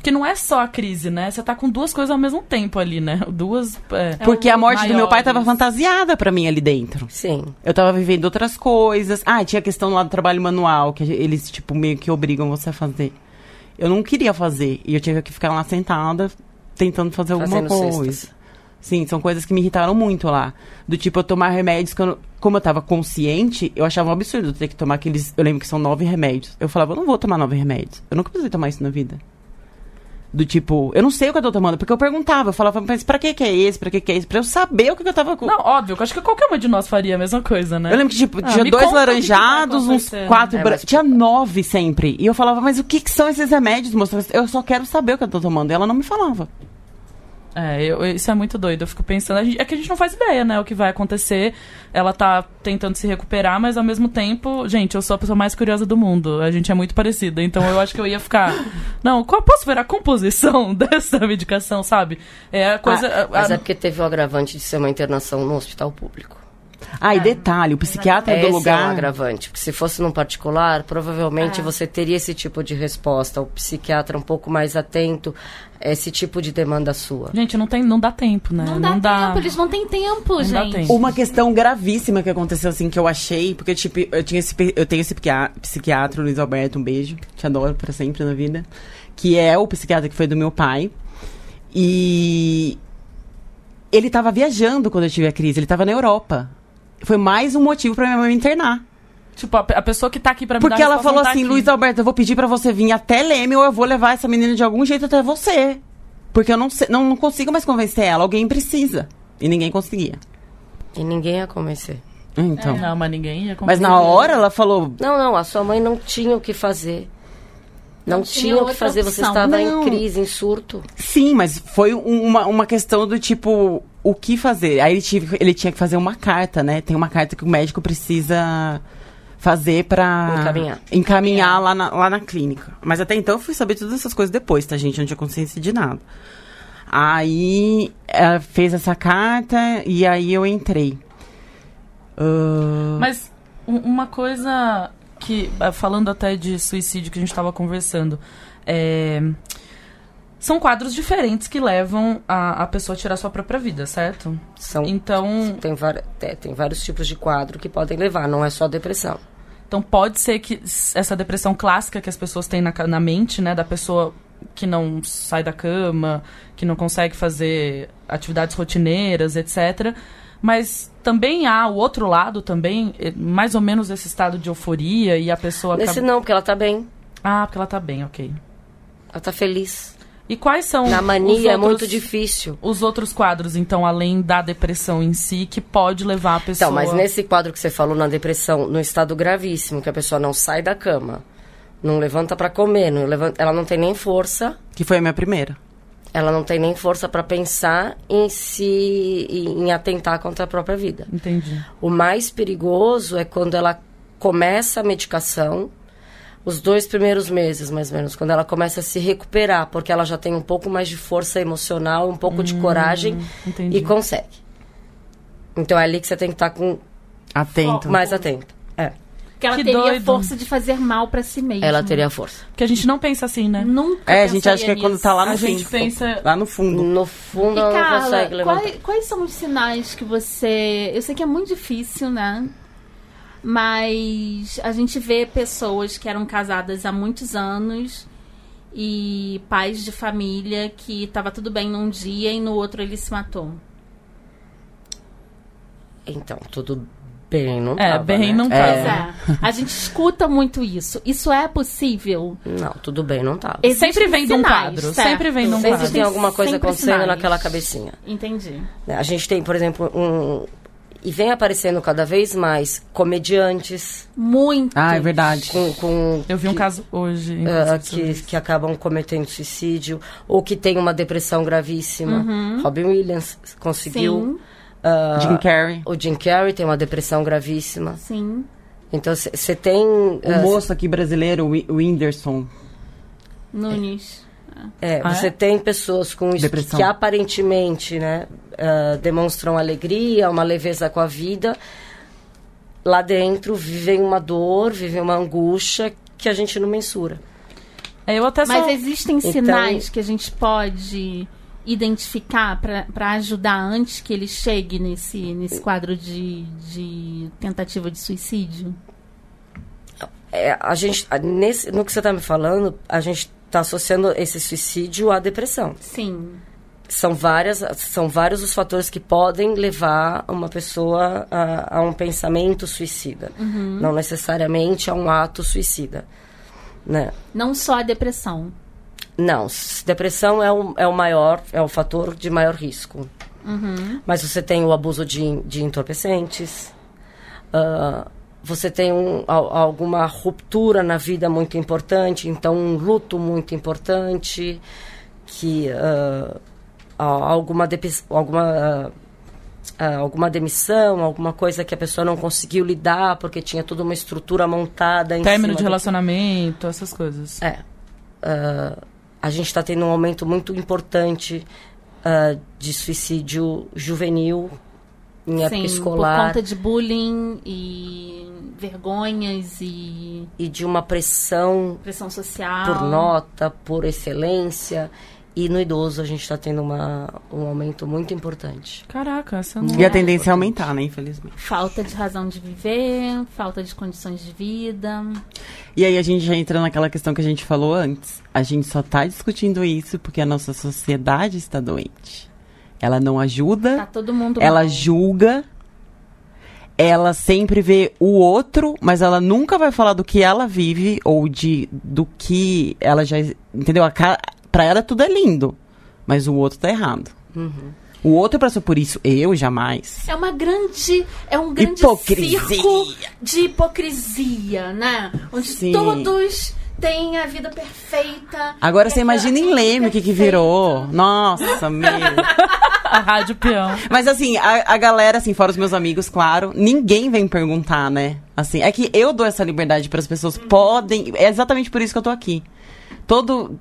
Porque não é só a crise, né? Você tá com duas coisas ao mesmo tempo ali, né? Duas. é, Porque a morte do meu pai tava maiores. fantasiada pra mim ali dentro. Sim. Eu tava vivendo outras coisas. Ah, tinha a questão lá do trabalho manual, que eles, tipo, meio que obrigam você a fazer. Eu não queria fazer. E eu tinha que ficar lá sentada, tentando fazer alguma Fazendo coisa. cestas. Sim, são coisas que me irritaram muito lá. Do tipo, eu tomar remédios que eu, não- como eu tava consciente, eu achava um absurdo ter que tomar aqueles. Eu lembro que são nove remédios. Eu falava, eu não vou tomar nove remédios. Eu nunca precisei tomar isso na vida. Do tipo, eu não sei o que eu tô tomando, porque eu perguntava, eu falava, mas pra que que é esse? Pra que que é esse? Pra eu saber o que, que eu tava com. Não, óbvio, eu acho que qualquer uma de nós faria a mesma coisa, né? Eu lembro que, tipo, Ah, tinha dois laranjados, uns acontecer. quatro É, Tinha nove sempre. E eu falava, mas o que, que são esses remédios, moça? Eu só quero saber o que eu tô tomando. E ela não me falava. É, eu- isso é muito doido. Eu fico pensando. a gente- é que a gente não faz ideia, né? O que vai acontecer. Ela tá tentando se recuperar, mas ao mesmo tempo, gente, eu sou a pessoa mais curiosa do mundo. A gente é muito parecida. Então eu acho que eu ia ficar. Não, qual posso ver a composição dessa medicação, sabe? É a coisa. a- Mas a- é porque teve o agravante de ser uma internação no hospital público. Ah, e detalhe, o psiquiatra Esse do é um lugar. agravante. Porque se fosse num particular, provavelmente É. você teria esse tipo de resposta. O psiquiatra um pouco mais atento a esse tipo de demanda sua. Gente, não, tem, não dá tempo, né? Não dá tempo, eles não têm tempo, Não dá gente. tempo. Uma questão gravíssima que aconteceu, assim, que eu achei, porque, tipo, eu, tinha esse, eu tenho esse psiquiatra, Luiz Alberto, um beijo, te adoro pra sempre na vida, que é o psiquiatra que foi do meu pai. E ele tava viajando quando eu tive a crise, ele tava na Europa. Foi mais um motivo pra minha mãe me internar. Tipo, a, a pessoa que tá aqui pra me dar Porque ela falou tá assim, aqui. Luiz Alberto, eu vou pedir pra você vir até Leme ou eu vou levar essa menina de algum jeito até você. Porque eu não, sei- não, não consigo mais convencer ela, alguém precisa. E ninguém conseguia. E ninguém ia convencer. Então. Não, mas ninguém ia Mas na hora ela falou, Não, não, a sua mãe não tinha o que fazer. Não, Não tinha tinha o que fazer, você opção. estava Não. em crise, em surto. sim, mas foi um- uma, uma questão do tipo, o que fazer? Aí ele, tive, ele tinha que fazer uma carta, né? Tem uma carta que o médico precisa fazer pra Encaminhar. encaminhar lá, na, lá na clínica. Mas até então eu fui saber todas essas coisas depois, tá, gente? Eu não tinha consciência de nada. Aí ela fez essa carta e aí eu entrei. Ah, Mas um- uma coisa que, eh, falando até de suicídio que a gente estava conversando, é, são quadros diferentes que levam a, a pessoa a tirar sua própria vida, certo? São, Então, tem, é, tem vários tipos de quadro que podem levar, não é só depressão. então pode ser que essa depressão clássica que as pessoas têm na, na mente, né, da pessoa que não sai da cama, que não consegue fazer atividades rotineiras, etc. Mas também há o outro lado também, eh, mais ou menos esse estado de euforia e a pessoa Nesse acaba... não, porque ela tá bem. Ah, porque ela tá bem, ok. Ela tá feliz. E quais são Na os mania é outros- muito difícil. Os outros quadros, então, além da depressão em si, que pode levar a pessoa... Então, mas nesse quadro que você falou na depressão, no estado gravíssimo, que a pessoa não sai da cama, não levanta pra comer, não levanta, ela não tem nem força, que foi a minha primeira. ela não tem nem força pra pensar em se em atentar contra a própria vida. Entendi. O mais perigoso é quando ela começa a medicação, os dois primeiros meses, mais ou menos, quando ela começa a se recuperar, porque ela já tem um pouco mais de força emocional, um pouco de coragem entendi. e consegue. Então é ali que você tem que estar com Atento. mais atento. É, Porque ela Que teria doido. força de fazer mal pra si mesma. ela teria força. Porque a gente não pensa assim, né? Nunca É, a gente acha que é quando tá lá no A fim. gente pensa... Lá no fundo. No fundo, E, ela não Carla, consegue levantar. quais, quais são os sinais que você. Eu sei que é muito difícil, né? Mas a gente vê pessoas que eram casadas há muitos anos e pais de família que tava tudo bem num dia e no outro ele se matou. Então, tudo bem, não É, tava, bem né? não Pois tava. é. A gente escuta muito isso. Isso é possível? Não, tudo bem, não tava. Existem Sempre vem de um quadro, certo? sempre vem de um Sempre quadro. tem alguma coisa sempre acontecendo sinais. naquela cabecinha. Entendi. né? A gente tem, por exemplo, um... E vem aparecendo cada vez mais comediantes Muito. Ah, é verdade. com... com Eu vi um caso hoje. sobre que, que acabam cometendo suicídio ou que tem uma depressão gravíssima. Robin Williams conseguiu. Sim, ah, Jim Carrey. o Jim Carrey tem uma depressão gravíssima. sim. Então você tem. O ah, moço aqui brasileiro, o Whindersson. Nunes. É, Ah, você é? tem pessoas com isso Depressão. que aparentemente né, ah, demonstram alegria, uma leveza com a vida. Lá dentro vivem uma dor, vivem uma angústia que a gente não mensura. É, eu até Mas só... existem Então- sinais que a gente pode identificar para ajudar antes que ele chegue nesse, nesse quadro de, de tentativa de suicídio? É, a gente, nesse, no que você está me falando, a gente está associando esse suicídio à depressão. Sim. São, várias, são vários os fatores que podem levar uma pessoa a, a um pensamento suicida. Não necessariamente a um ato suicida. Né? Não só a depressão. Não, depressão é o, é o maior, é o fator de maior risco. Mas você tem o abuso de, de entorpecentes, ah, você tem um, al- alguma ruptura na vida muito importante, então um luto muito importante, que a- alguma, alguma, ah, alguma demissão, alguma coisa que a pessoa não conseguiu lidar porque tinha toda uma estrutura montada em Término de relacionamento, essas coisas. É. Ah, a gente está tendo um aumento muito importante de suicídio juvenil em época Sim, escolar por conta de bullying e vergonhas e e de uma pressão pressão social. por nota, por excelência. E no idoso a gente está tendo uma, um aumento muito importante. Caraca, essa não... E a tendência é aumentar, né, infelizmente. Falta de razão de viver, falta de condições de vida. E aí a gente já entra naquela questão que a gente falou antes. A gente só tá discutindo isso porque a nossa sociedade está doente. Ela não Tá ajuda, todo mundo ela mal. julga, ela sempre vê o outro, mas ela nunca vai falar do que ela vive ou de do que ela já. Entendeu? A Pra ela tudo é lindo, mas o outro tá errado. O outro passou por isso, eu jamais. É uma grande. É um grande Hipocrisia. circo de hipocrisia, né? Onde Sim. todos têm a vida perfeita. Agora você imagina em Leme o que, que virou. Nossa, meu. A rádio peão. Mas assim, a, a galera, assim, fora os meus amigos, claro, ninguém vem perguntar, né? Assim, é que eu dou essa liberdade para as pessoas. Podem. É exatamente por isso que eu tô aqui. Todo.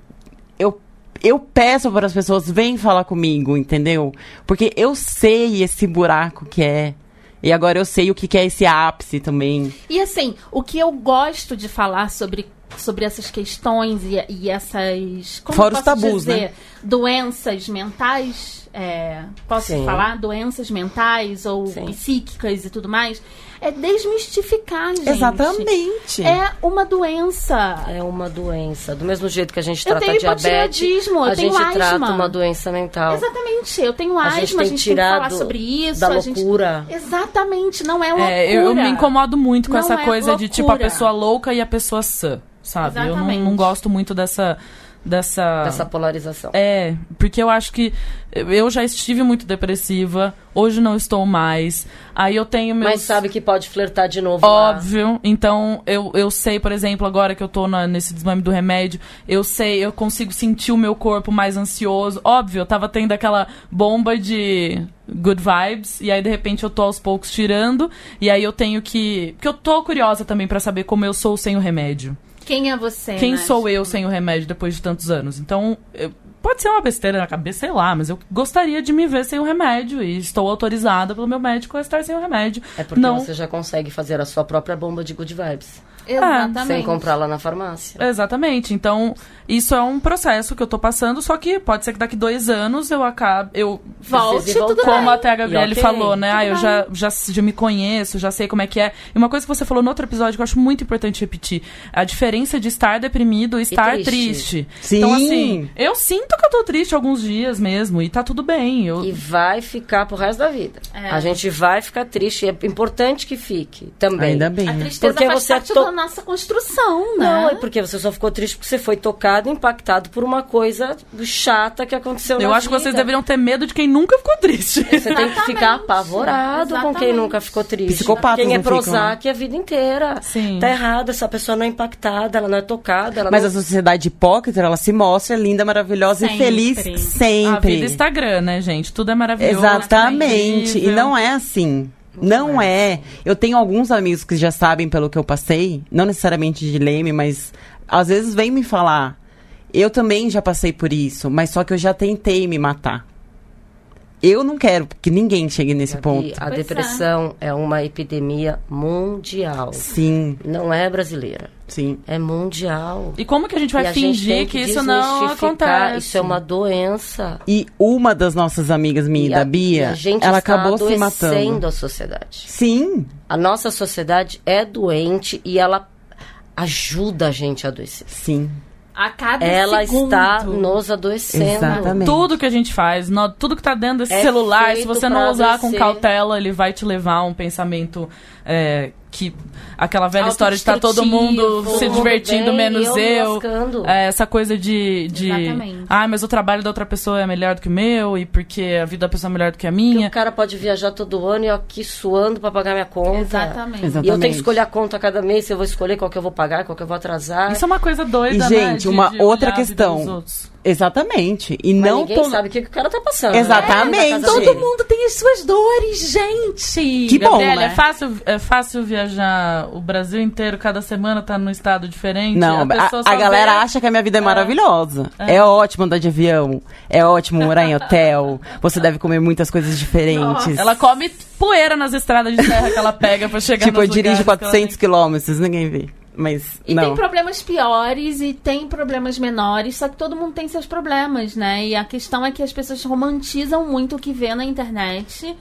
Eu, eu peço para as pessoas, vem falar comigo, entendeu? Porque eu sei esse buraco que é. E agora eu sei o que, que é esse ápice também. E assim, o que eu gosto de falar sobre, sobre essas questões e, e essas. Como Fora os tabus, dizer? né? Doenças mentais. é, posso Sim. falar? Doenças mentais ou Sim. psíquicas e tudo mais. É desmistificar, gente. Exatamente. É uma doença. É uma doença. Do mesmo jeito que a gente Eu trata tenho diabetes, a tenho gente trata asma. uma doença mental. Exatamente. Eu tenho A asma, gente a gente tem que falar sobre isso. da a gente- loucura. Exatamente, não é loucura. É, eu, eu me incomodo muito com Não essa é coisa de tipo a loucura. pessoa louca e a pessoa sã, sabe? Eu não, Exatamente. não gosto muito dessa. Dessa. Dessa polarização. É, porque eu acho que eu já estive muito depressiva, hoje não estou mais. Aí eu tenho meus. Mas sabe que pode flertar de novo lá. Óbvio. Então, eu, eu sei, por exemplo, agora que eu tô na- nesse desmame do remédio, eu sei, eu consigo sentir o meu corpo mais ansioso. Óbvio, eu tava tendo aquela bomba de good vibes, e aí de repente eu tô aos poucos tirando, e aí eu tenho que. Porque eu tô curiosa também pra saber como eu sou sem o remédio. Quem é você? Quem né? sou eu sem o remédio depois de tantos anos? Então, eu- pode ser uma besteira na cabeça, sei lá, mas eu gostaria de me ver sem o remédio e estou autorizada pelo meu médico a estar sem o remédio. É porque não, você já consegue fazer a sua própria bomba de good vibes. Exatamente. Sem comprar lá na farmácia. Exatamente. Então, isso é um processo que eu tô passando, só que pode ser que daqui dois anos eu acabe. Eu Volte, tudo voltar. bem. como até a Gabriele E ok, falou, né? Ah, eu já, já, já me conheço, já sei como é que é. E uma coisa que você falou no outro episódio que eu acho muito importante repetir: a diferença de estar deprimido e estar triste. triste. Sim. Então, assim, eu sinto que eu tô triste alguns dias mesmo, e tá tudo bem. Eu, E vai ficar pro resto da vida. É. A gente vai ficar triste. E é importante que fique também. Ainda bem, A né? tristeza Porque faz você é parte to- da nossa construção, né? Não, é porque você só ficou triste porque você foi tocado, impactado por uma coisa chata que aconteceu eu na acho que vida. vocês deveriam ter medo de quem nunca ficou triste. Você tem que ficar Exatamente. apavorado com quem Exatamente. nunca ficou triste. Psicopatas Quem é ficam, Prozac a vida inteira. Sim. Tá errado, essa pessoa não é impactada, ela não é tocada. Ela Mas não... a sociedade hipócrita, ela se mostra linda, maravilhosa Sempre. e feliz A sempre. vida Instagram, né, gente? Tudo é maravilhoso. Exatamente. E incrível. não é assim. Não é. Eu tenho alguns amigos que já sabem pelo que eu passei, não necessariamente de Leme, mas às vezes vem me falar. Eu também já passei por isso, mas só que eu já tentei me matar. Eu não quero que ninguém chegue nesse Gabi, ponto. a Pois é. depressão é. uma epidemia mundial. Sim, Não é brasileira. Sim. É mundial. E como que a gente vai E a gente fingir tem que, isso não acontece? Isso é uma doença. E uma das nossas amigas, minha e a- da Bia, e a gente ela está acabou se adoecendo matando. a sociedade. Sim, A nossa sociedade é doente e ela ajuda a gente a adoecer. sim. A cada Ela segundo. está nos adoecendo. Exatamente. Tudo que a gente faz, no- tudo que tá dentro desse É celular, se você não usar com adoecer. cautela, ele vai te levar a um pensamento é, que. Aquela velha história de estar todo mundo se divertindo, bem, menos eu eu. É, essa coisa de. de Exatamente. ah, mas o trabalho da outra pessoa é melhor do que o meu, e porque a vida da pessoa é melhor do que a Porque minha. o cara pode viajar todo ano e eu aqui suando pra pagar minha conta. Exatamente. Exatamente. E eu tenho que escolher a conta a cada mês, se eu vou escolher qual que eu vou pagar, qual que eu vou atrasar. Isso é uma coisa doida, E, né? gente, de- uma de outra olhar a vida questão. Exatamente. E Mas não ninguém to- sabe o que, que o cara tá passando. Exatamente. Né? Na casa Todo dele. mundo tem as suas dores, gente. Que bom, Gabriela, né? é fácil, é fácil viajar o Brasil inteiro, cada semana tá num estado diferente. Não, a, a, a galera vê- acha que a minha vida é maravilhosa. É. ótimo andar de avião. É ótimo morar em hotel. Você deve comer muitas coisas diferentes. Ela come poeira nas estradas de terra que ela pega pra chegar tipo, eu dirijo lugares que ela 400 quilômetros, ninguém vê. Mas, E não. tem problemas piores e tem problemas menores, só que todo mundo tem seus problemas, né? E a questão é que as pessoas romantizam muito o que vê na internet.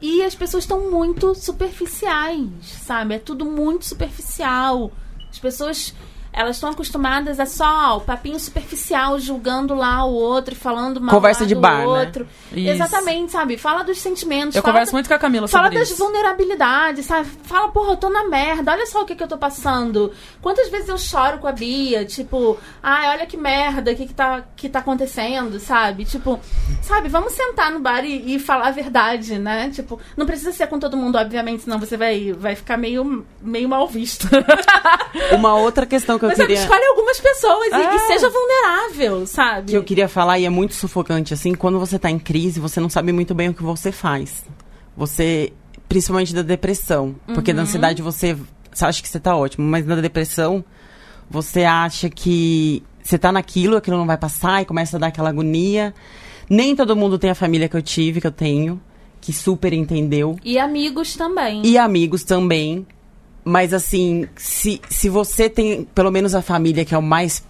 E as pessoas estão muito superficiais, sabe? É tudo muito superficial. As pessoas, elas estão acostumadas a só o papinho superficial, julgando lá o outro, e falando mal Conversa lá de do bar, né? outro. Isso. Exatamente, sabe? Fala dos sentimentos. Eu fala converso da- muito com a Camila Fala sobre das isso. vulnerabilidades, sabe? Fala, porra, eu tô na merda, olha só o que, que eu tô passando. Quantas vezes eu choro com a Bia, tipo, ai, olha que merda, o que, que, tá, que tá acontecendo, sabe? Tipo, sabe, vamos sentar no bar e, e falar a verdade, né? Tipo, não precisa ser com todo mundo, obviamente, senão você vai, vai ficar meio, meio mal visto. Uma outra questão que eu Mas sabe, queria... escolhe algumas pessoas e- e, É. seja vulnerável, sabe? que eu queria falar, e é muito sufocante, assim, quando você tá em crise, você não sabe muito bem o que você faz. Você, principalmente da depressão, porque Uhum. na ansiedade você, você acha que você tá ótimo, mas na depressão você acha que você tá naquilo, aquilo não vai passar, e começa a dar aquela agonia. Nem todo mundo tem a família que eu tive, que eu tenho, que super entendeu. E amigos também. E amigos também. Mas assim, se, se você tem pelo menos a família, que é o mais.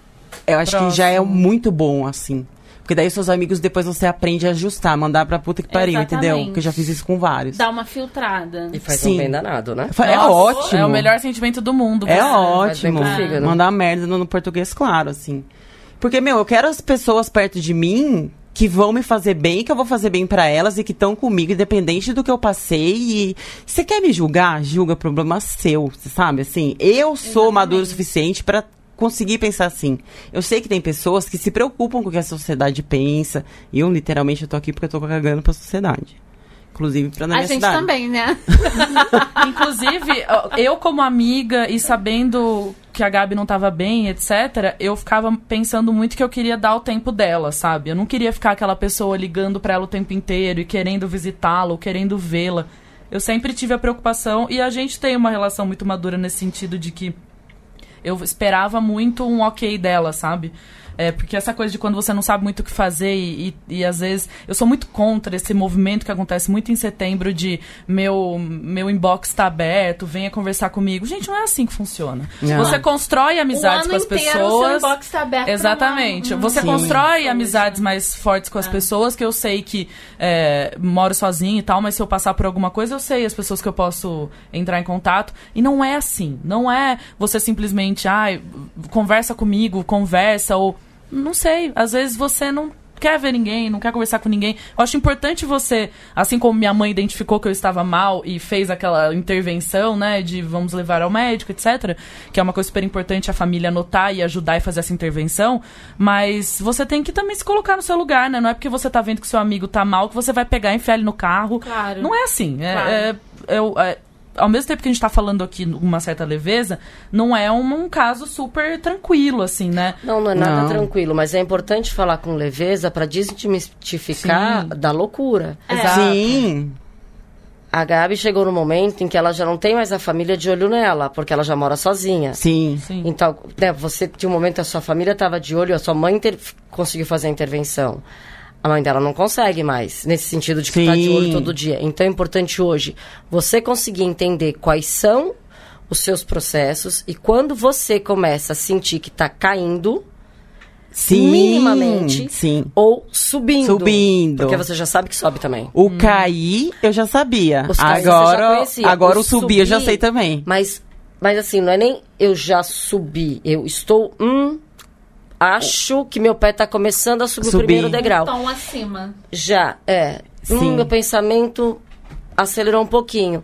Eu acho que já é Próximo. muito bom, assim. Porque daí seus amigos depois você aprende a ajustar, mandar pra puta que pariu, entendeu? Exatamente. Porque eu já fiz isso com vários. Dá uma filtrada. E faz Sim. um bem danado, né? É Nossa, ótimo. É o melhor sentimento do mundo. É ótimo. fígado. Mandar merda no, no português, claro, assim. Porque, meu, eu quero as pessoas perto de mim que vão me fazer bem, que eu vou fazer bem pra elas e que estão comigo, independente do que eu passei. E você quer me julgar? Julga, problema seu, sabe? Assim, eu sou maduro o suficiente pra conseguir pensar assim. Eu sei que tem pessoas que se preocupam com o que a sociedade pensa. E eu, literalmente, eu tô aqui porque eu tô cagando pra sociedade. Inclusive pra na A minha gente cidade. também, né? Inclusive, eu como amiga e sabendo que a Gabi não tava bem, etc., eu ficava pensando muito que eu queria dar o tempo dela, sabe? Eu não queria ficar aquela pessoa ligando pra ela o tempo inteiro e querendo visitá-la ou querendo vê-la. Eu sempre tive a preocupação e a gente tem uma relação muito madura nesse sentido de que eu esperava muito um ok dela, sabe? É, porque essa coisa de quando você não sabe muito o que fazer e, e, e, às vezes eu sou muito contra esse movimento que acontece muito em setembro de meu meu inbox tá aberto, venha conversar comigo. Gente, não é assim que funciona. Não. Você constrói amizades o com as inteiro o seu pessoas. inbox tá aberto Exatamente. uma- Você Sim. constrói amizades mais fortes com as pessoas, que eu sei que é, moro sozinha e tal, mas se eu passar por alguma coisa, eu sei as pessoas que eu posso entrar em contato. E não é assim. Não é você simplesmente, ai, conversa comigo, conversa, ou. Não sei. Às vezes você não quer ver ninguém, não quer conversar com ninguém. Eu acho importante você, assim como minha mãe identificou que eu estava mal e fez aquela intervenção, né, de vamos levar ao médico, etc, que é uma coisa super importante a família notar e ajudar e fazer essa intervenção, mas você tem que também se colocar no seu lugar, né? Não é porque você tá vendo que seu amigo tá mal que você vai pegar e enfiar ele no carro. Claro. Não é assim. É, Claro. é- eu- é- ao mesmo tempo que a gente tá falando aqui com uma certa leveza, não é um, um caso super tranquilo, assim, né? Não, não é nada Não. tranquilo, mas é importante falar com leveza para desmistificar Sim. da loucura. É. Exato. Sim. A Gabi chegou no momento em que ela já não tem mais a família de olho nela, porque ela já mora sozinha. Sim. Sim. Então, né, você tinha um momento a sua família estava de olho, a sua mãe conseguiu fazer a intervenção. A mãe dela não consegue mais, nesse sentido de que está de olho todo dia. Então é importante hoje você conseguir entender quais são os seus processos e quando você começa a sentir que está caindo Sim. minimamente Sim. ou subindo. Subindo. Porque você já sabe que sobe também. O cair, eu já sabia. Os você já agora, agora O o subir eu já subir- sei também. Mas, mas assim, não é nem eu já subi, eu estou, hum, acho que meu pé está começando a subir, Subir. o primeiro degrau. Tom acima. Já, é. Hum, Sim. meu pensamento acelerou um pouquinho.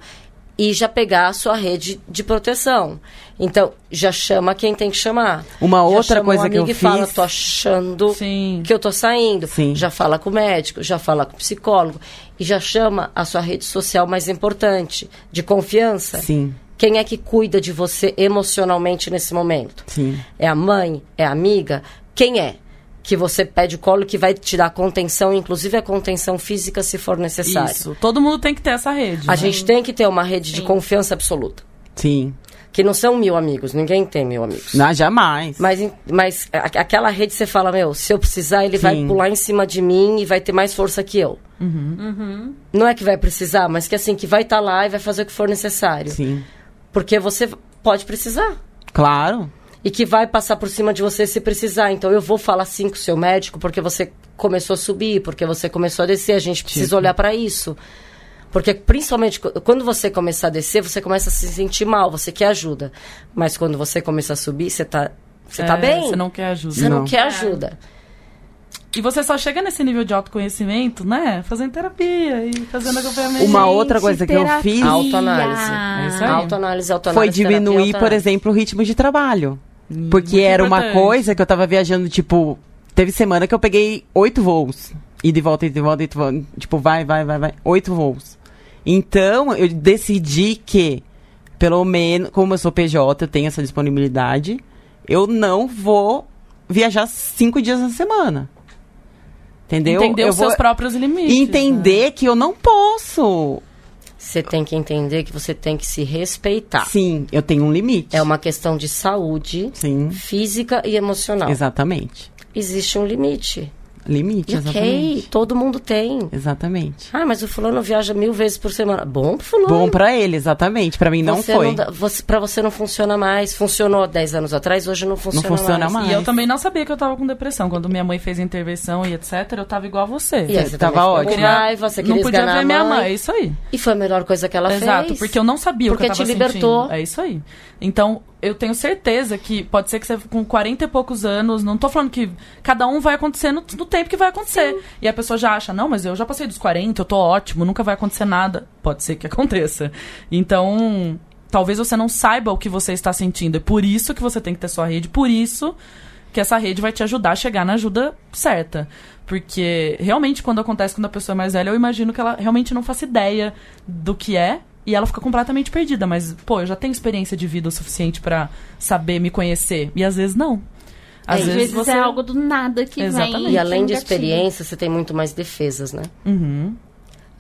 E já pegar a sua rede de proteção. Então, já chama quem tem que chamar. Uma Já outra coisa um que eu amigo e fala, fiz- tô achando Sim. que eu tô saindo. Sim. Já fala com o médico, já fala com o psicólogo. E já chama a sua rede social mais importante, de confiança. Sim, Quem é que cuida de você emocionalmente nesse momento? sim. É a mãe? É a amiga? Quem é? Que você pede o colo que vai te dar contenção, inclusive a contenção física se for necessário. Isso. Todo mundo tem que ter essa rede. A né? gente tem que ter uma rede de confiança absoluta. Sim. Que não são mil amigos, ninguém tem mil amigos. Não, jamais. Mas, mas aquela rede você fala, meu, se eu precisar, ele vai Sim. pular em cima de mim e vai ter mais força que eu. Não é que vai precisar, mas que assim, que vai estar lá e vai fazer o que for necessário. Sim. Porque você pode precisar. Claro. e que vai passar por cima de você se precisar. Então eu vou falar sim com o seu médico porque você começou a subir, porque você começou a descer. A gente precisa Tipo. olhar para isso. Porque principalmente qu- quando você começar a descer, você começa a se sentir mal, você quer ajuda. Mas quando você começa a subir, você tá, você tá É, bem. Você não quer ajuda. Você não Não. quer ajuda. E você só chega nesse nível de autoconhecimento, né? Fazendo terapia e fazendo acompanhamento. Uma outra coisa que eu fiz Autoanálise. É isso aí. Autoanálise, foi autoanálise. diminuir, terapia, por exemplo, o ritmo de trabalho. Hum, Porque muito era uma importante. coisa que eu tava viajando, tipo, teve semana que eu peguei oito voos. E de volta, e de volta, e de volta. Tipo, vai, vai, vai, vai. Oito voos. Então, eu decidi que, pelo menos, como eu sou PJ, eu tenho essa disponibilidade, eu não vou viajar cinco dias na semana. Entendeu? Entender eu os seus vou próprios limites. entender que eu não posso. Você tem que entender que você tem que se respeitar. Sim, eu tenho um limite. É uma questão de saúde Sim, física e emocional. exatamente. Existe um limite. Limite, ok, exatamente. todo mundo tem. Exatamente. Ah, mas o fulano viaja mil vezes por semana. Bom pro fulano. Bom pra ele, exatamente. Pra mim não Você foi. dá- você, pra você não funciona mais. Funcionou há 10 anos atrás, hoje não funciona, funciona mais. E eu também não sabia que eu tava com depressão. Quando minha mãe fez a intervenção e etc, eu tava igual a você. E aí você Tava ótimo. Com raiva, você não queria podia esganar ver a minha mãe. mãe. É isso aí. E foi a melhor coisa que ela Exato, fez. porque eu não sabia Porque o que eu te tava libertou. sentindo. É isso aí. Então, eu tenho certeza que pode ser que você com 40 e poucos anos, não tô falando que cada um vai acontecer no, no tempo que vai acontecer. E a pessoa já acha, não, mas eu já passei dos 40, eu tô ótimo, nunca vai acontecer nada. Pode ser que aconteça. Então, talvez você não saiba o que você está sentindo. É por isso que você tem que ter sua rede, por isso que essa rede vai te ajudar a chegar na ajuda certa. Porque realmente, quando acontece quando a pessoa é mais velha, eu imagino que ela realmente não faça ideia do que é e ela fica completamente perdida. Mas, pô, eu já tenho experiência de vida o suficiente pra saber me conhecer. E às vezes não. Às, Às vezes, vezes você. é algo do nada que Exatamente. vem. E além de experiência, você tem muito mais defesas, né? Uhum.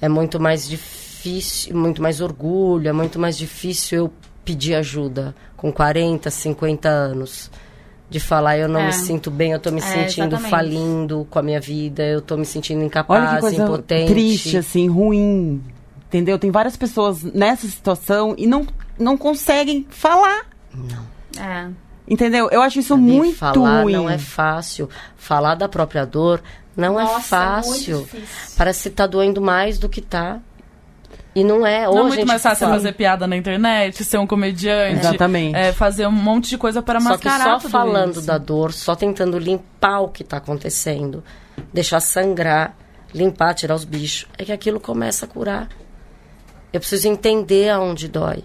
É muito mais difícil, muito mais orgulho, é muito mais difícil eu pedir ajuda com 40, 50 anos. De falar, eu não É. me sinto bem, eu tô me É, sentindo exatamente. falindo com a minha vida, eu tô me sentindo incapaz, Olha que coisa impotente. triste, assim, ruim. Entendeu? Tem várias pessoas nessa situação e não, não conseguem falar. É. Entendeu? Eu acho isso Sabe, muito falar ruim. não é fácil. Falar da própria dor não é Nossa, fácil. muito difícil. Parece que tá doendo mais do que tá. E não é. Ou Não é a muito mais fácil fala- fazer piada na internet, ser um comediante. Exatamente. é, fazer um monte de coisa para Só que mascarar só tudo falando isso. da dor, só tentando limpar o que tá acontecendo, deixar sangrar, limpar, tirar os bichos, é que aquilo começa a curar. Eu preciso entender aonde dói.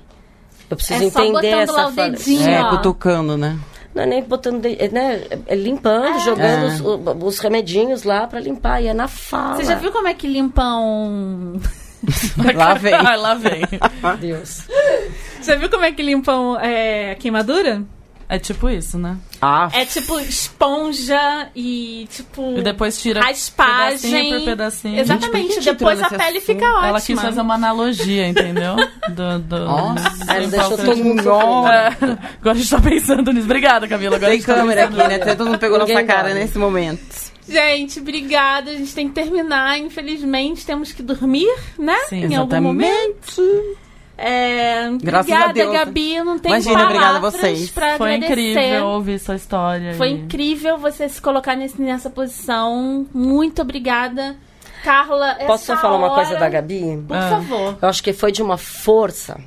Eu preciso É só entender botando essa lá o fala- dedinho. É, ó. cutucando, né? Não é nem botando, de- é, né? É limpando, jogando É. Os, os remedinhos lá pra limpar. E é na fala. Você já viu como é que limpam. Lá vem. Lá vem. Deus. Já viu como é que limpam é, a queimadura? É tipo isso, né? Ah, É tipo esponja e tipo. E depois tira raspagem. pedacinho por pedacinho. Exatamente. Gente, depois a pele assunto? fica ótima. Ela quis fazer uma analogia, entendeu? Do, do, Nossa. do- Ela deixou todo mundo. É, agora a gente tá pensando nisso. Obrigada, Camila. Agora a Tem gente tá câmera aqui, né? Todo mundo pegou Ninguém nossa cara nesse momento. Gente, obrigada. A gente tem que terminar. Infelizmente, temos que dormir, né? Sim, em algum momento. É, Graças obrigada, a Deus. Gabi. Não tem Imagina, palavras obrigada a vocês. pra Foi agradecer. incrível ouvir sua história. Foi e- incrível você se colocar nesse, nessa posição. Muito obrigada. Carla, Posso só falar uma hora- coisa da Gabi? Por Ah. favor. Eu acho que foi de uma força,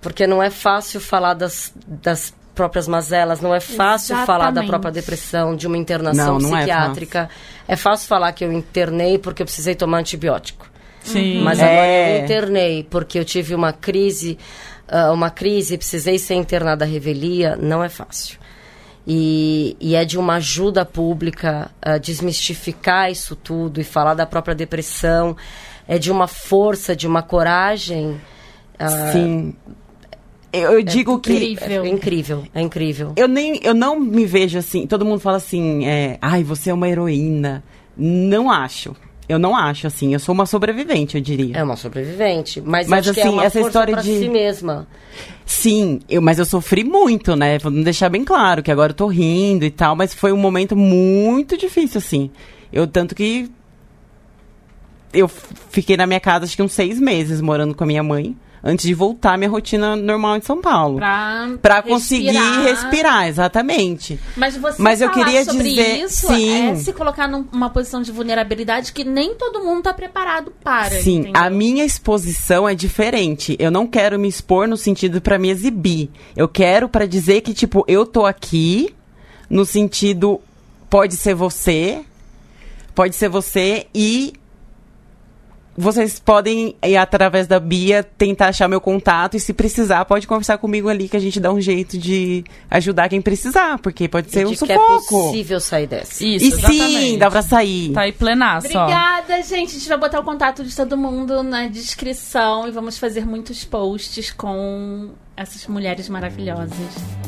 porque não é fácil falar das, das próprias mazelas, não é fácil falar da Exatamente. própria depressão, de uma internação Não, não é psiquiátrica. É fácil. falar que eu internei porque eu precisei tomar antibiótico. Sim. Mas É. agora eu internei porque eu tive uma crise, ah, uma crise, precisei ser internada à revelia, não é fácil. E, e é de uma ajuda pública a desmistificar isso tudo e falar da própria depressão. É de uma força, de uma coragem. ah, Sim. Eu, eu digo que. incrível. É incrível, é incrível. Eu nem, eu não me vejo assim. Todo mundo fala assim, é, ai, você é uma heroína. Não acho. Eu não acho assim. Eu sou uma sobrevivente, eu diria. É uma sobrevivente, mas, Mas, acho que é assim, uma essa força história de- si mesma. Sim, eu, mas eu sofri muito, né? Vamos deixar bem claro que agora eu tô rindo e tal, mas foi um momento muito difícil, assim. Eu tanto que eu fiquei na minha casa acho que uns seis meses morando com a minha mãe antes de voltar à minha rotina normal de São Paulo. Pra, Pra conseguir respirar, exatamente. Mas você Mas eu queria sobre dizer- isso sim. é se colocar numa posição de vulnerabilidade que nem todo mundo tá preparado para. Sim, entendeu? a minha exposição é diferente. Eu não quero me expor no sentido pra me exibir. Eu quero pra dizer que tipo, eu tô aqui no sentido pode ser você, pode ser você e vocês podem ir através da Bia tentar achar meu contato e se precisar pode conversar comigo ali que a gente dá um jeito de ajudar quem precisar, porque pode ser e um é sufoco. possível sair dessa. Isso, e exatamente. sim, dá pra sair. Tá aí plenaço, ó. Obrigada, gente. A gente vai botar o contato de todo mundo na descrição e vamos fazer muitos posts com essas mulheres maravilhosas.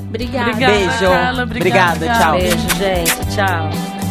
Obrigada. Obrigada, Beijo. Carla, obrigada. Obrigada, tchau. Beijo, gente. Tchau.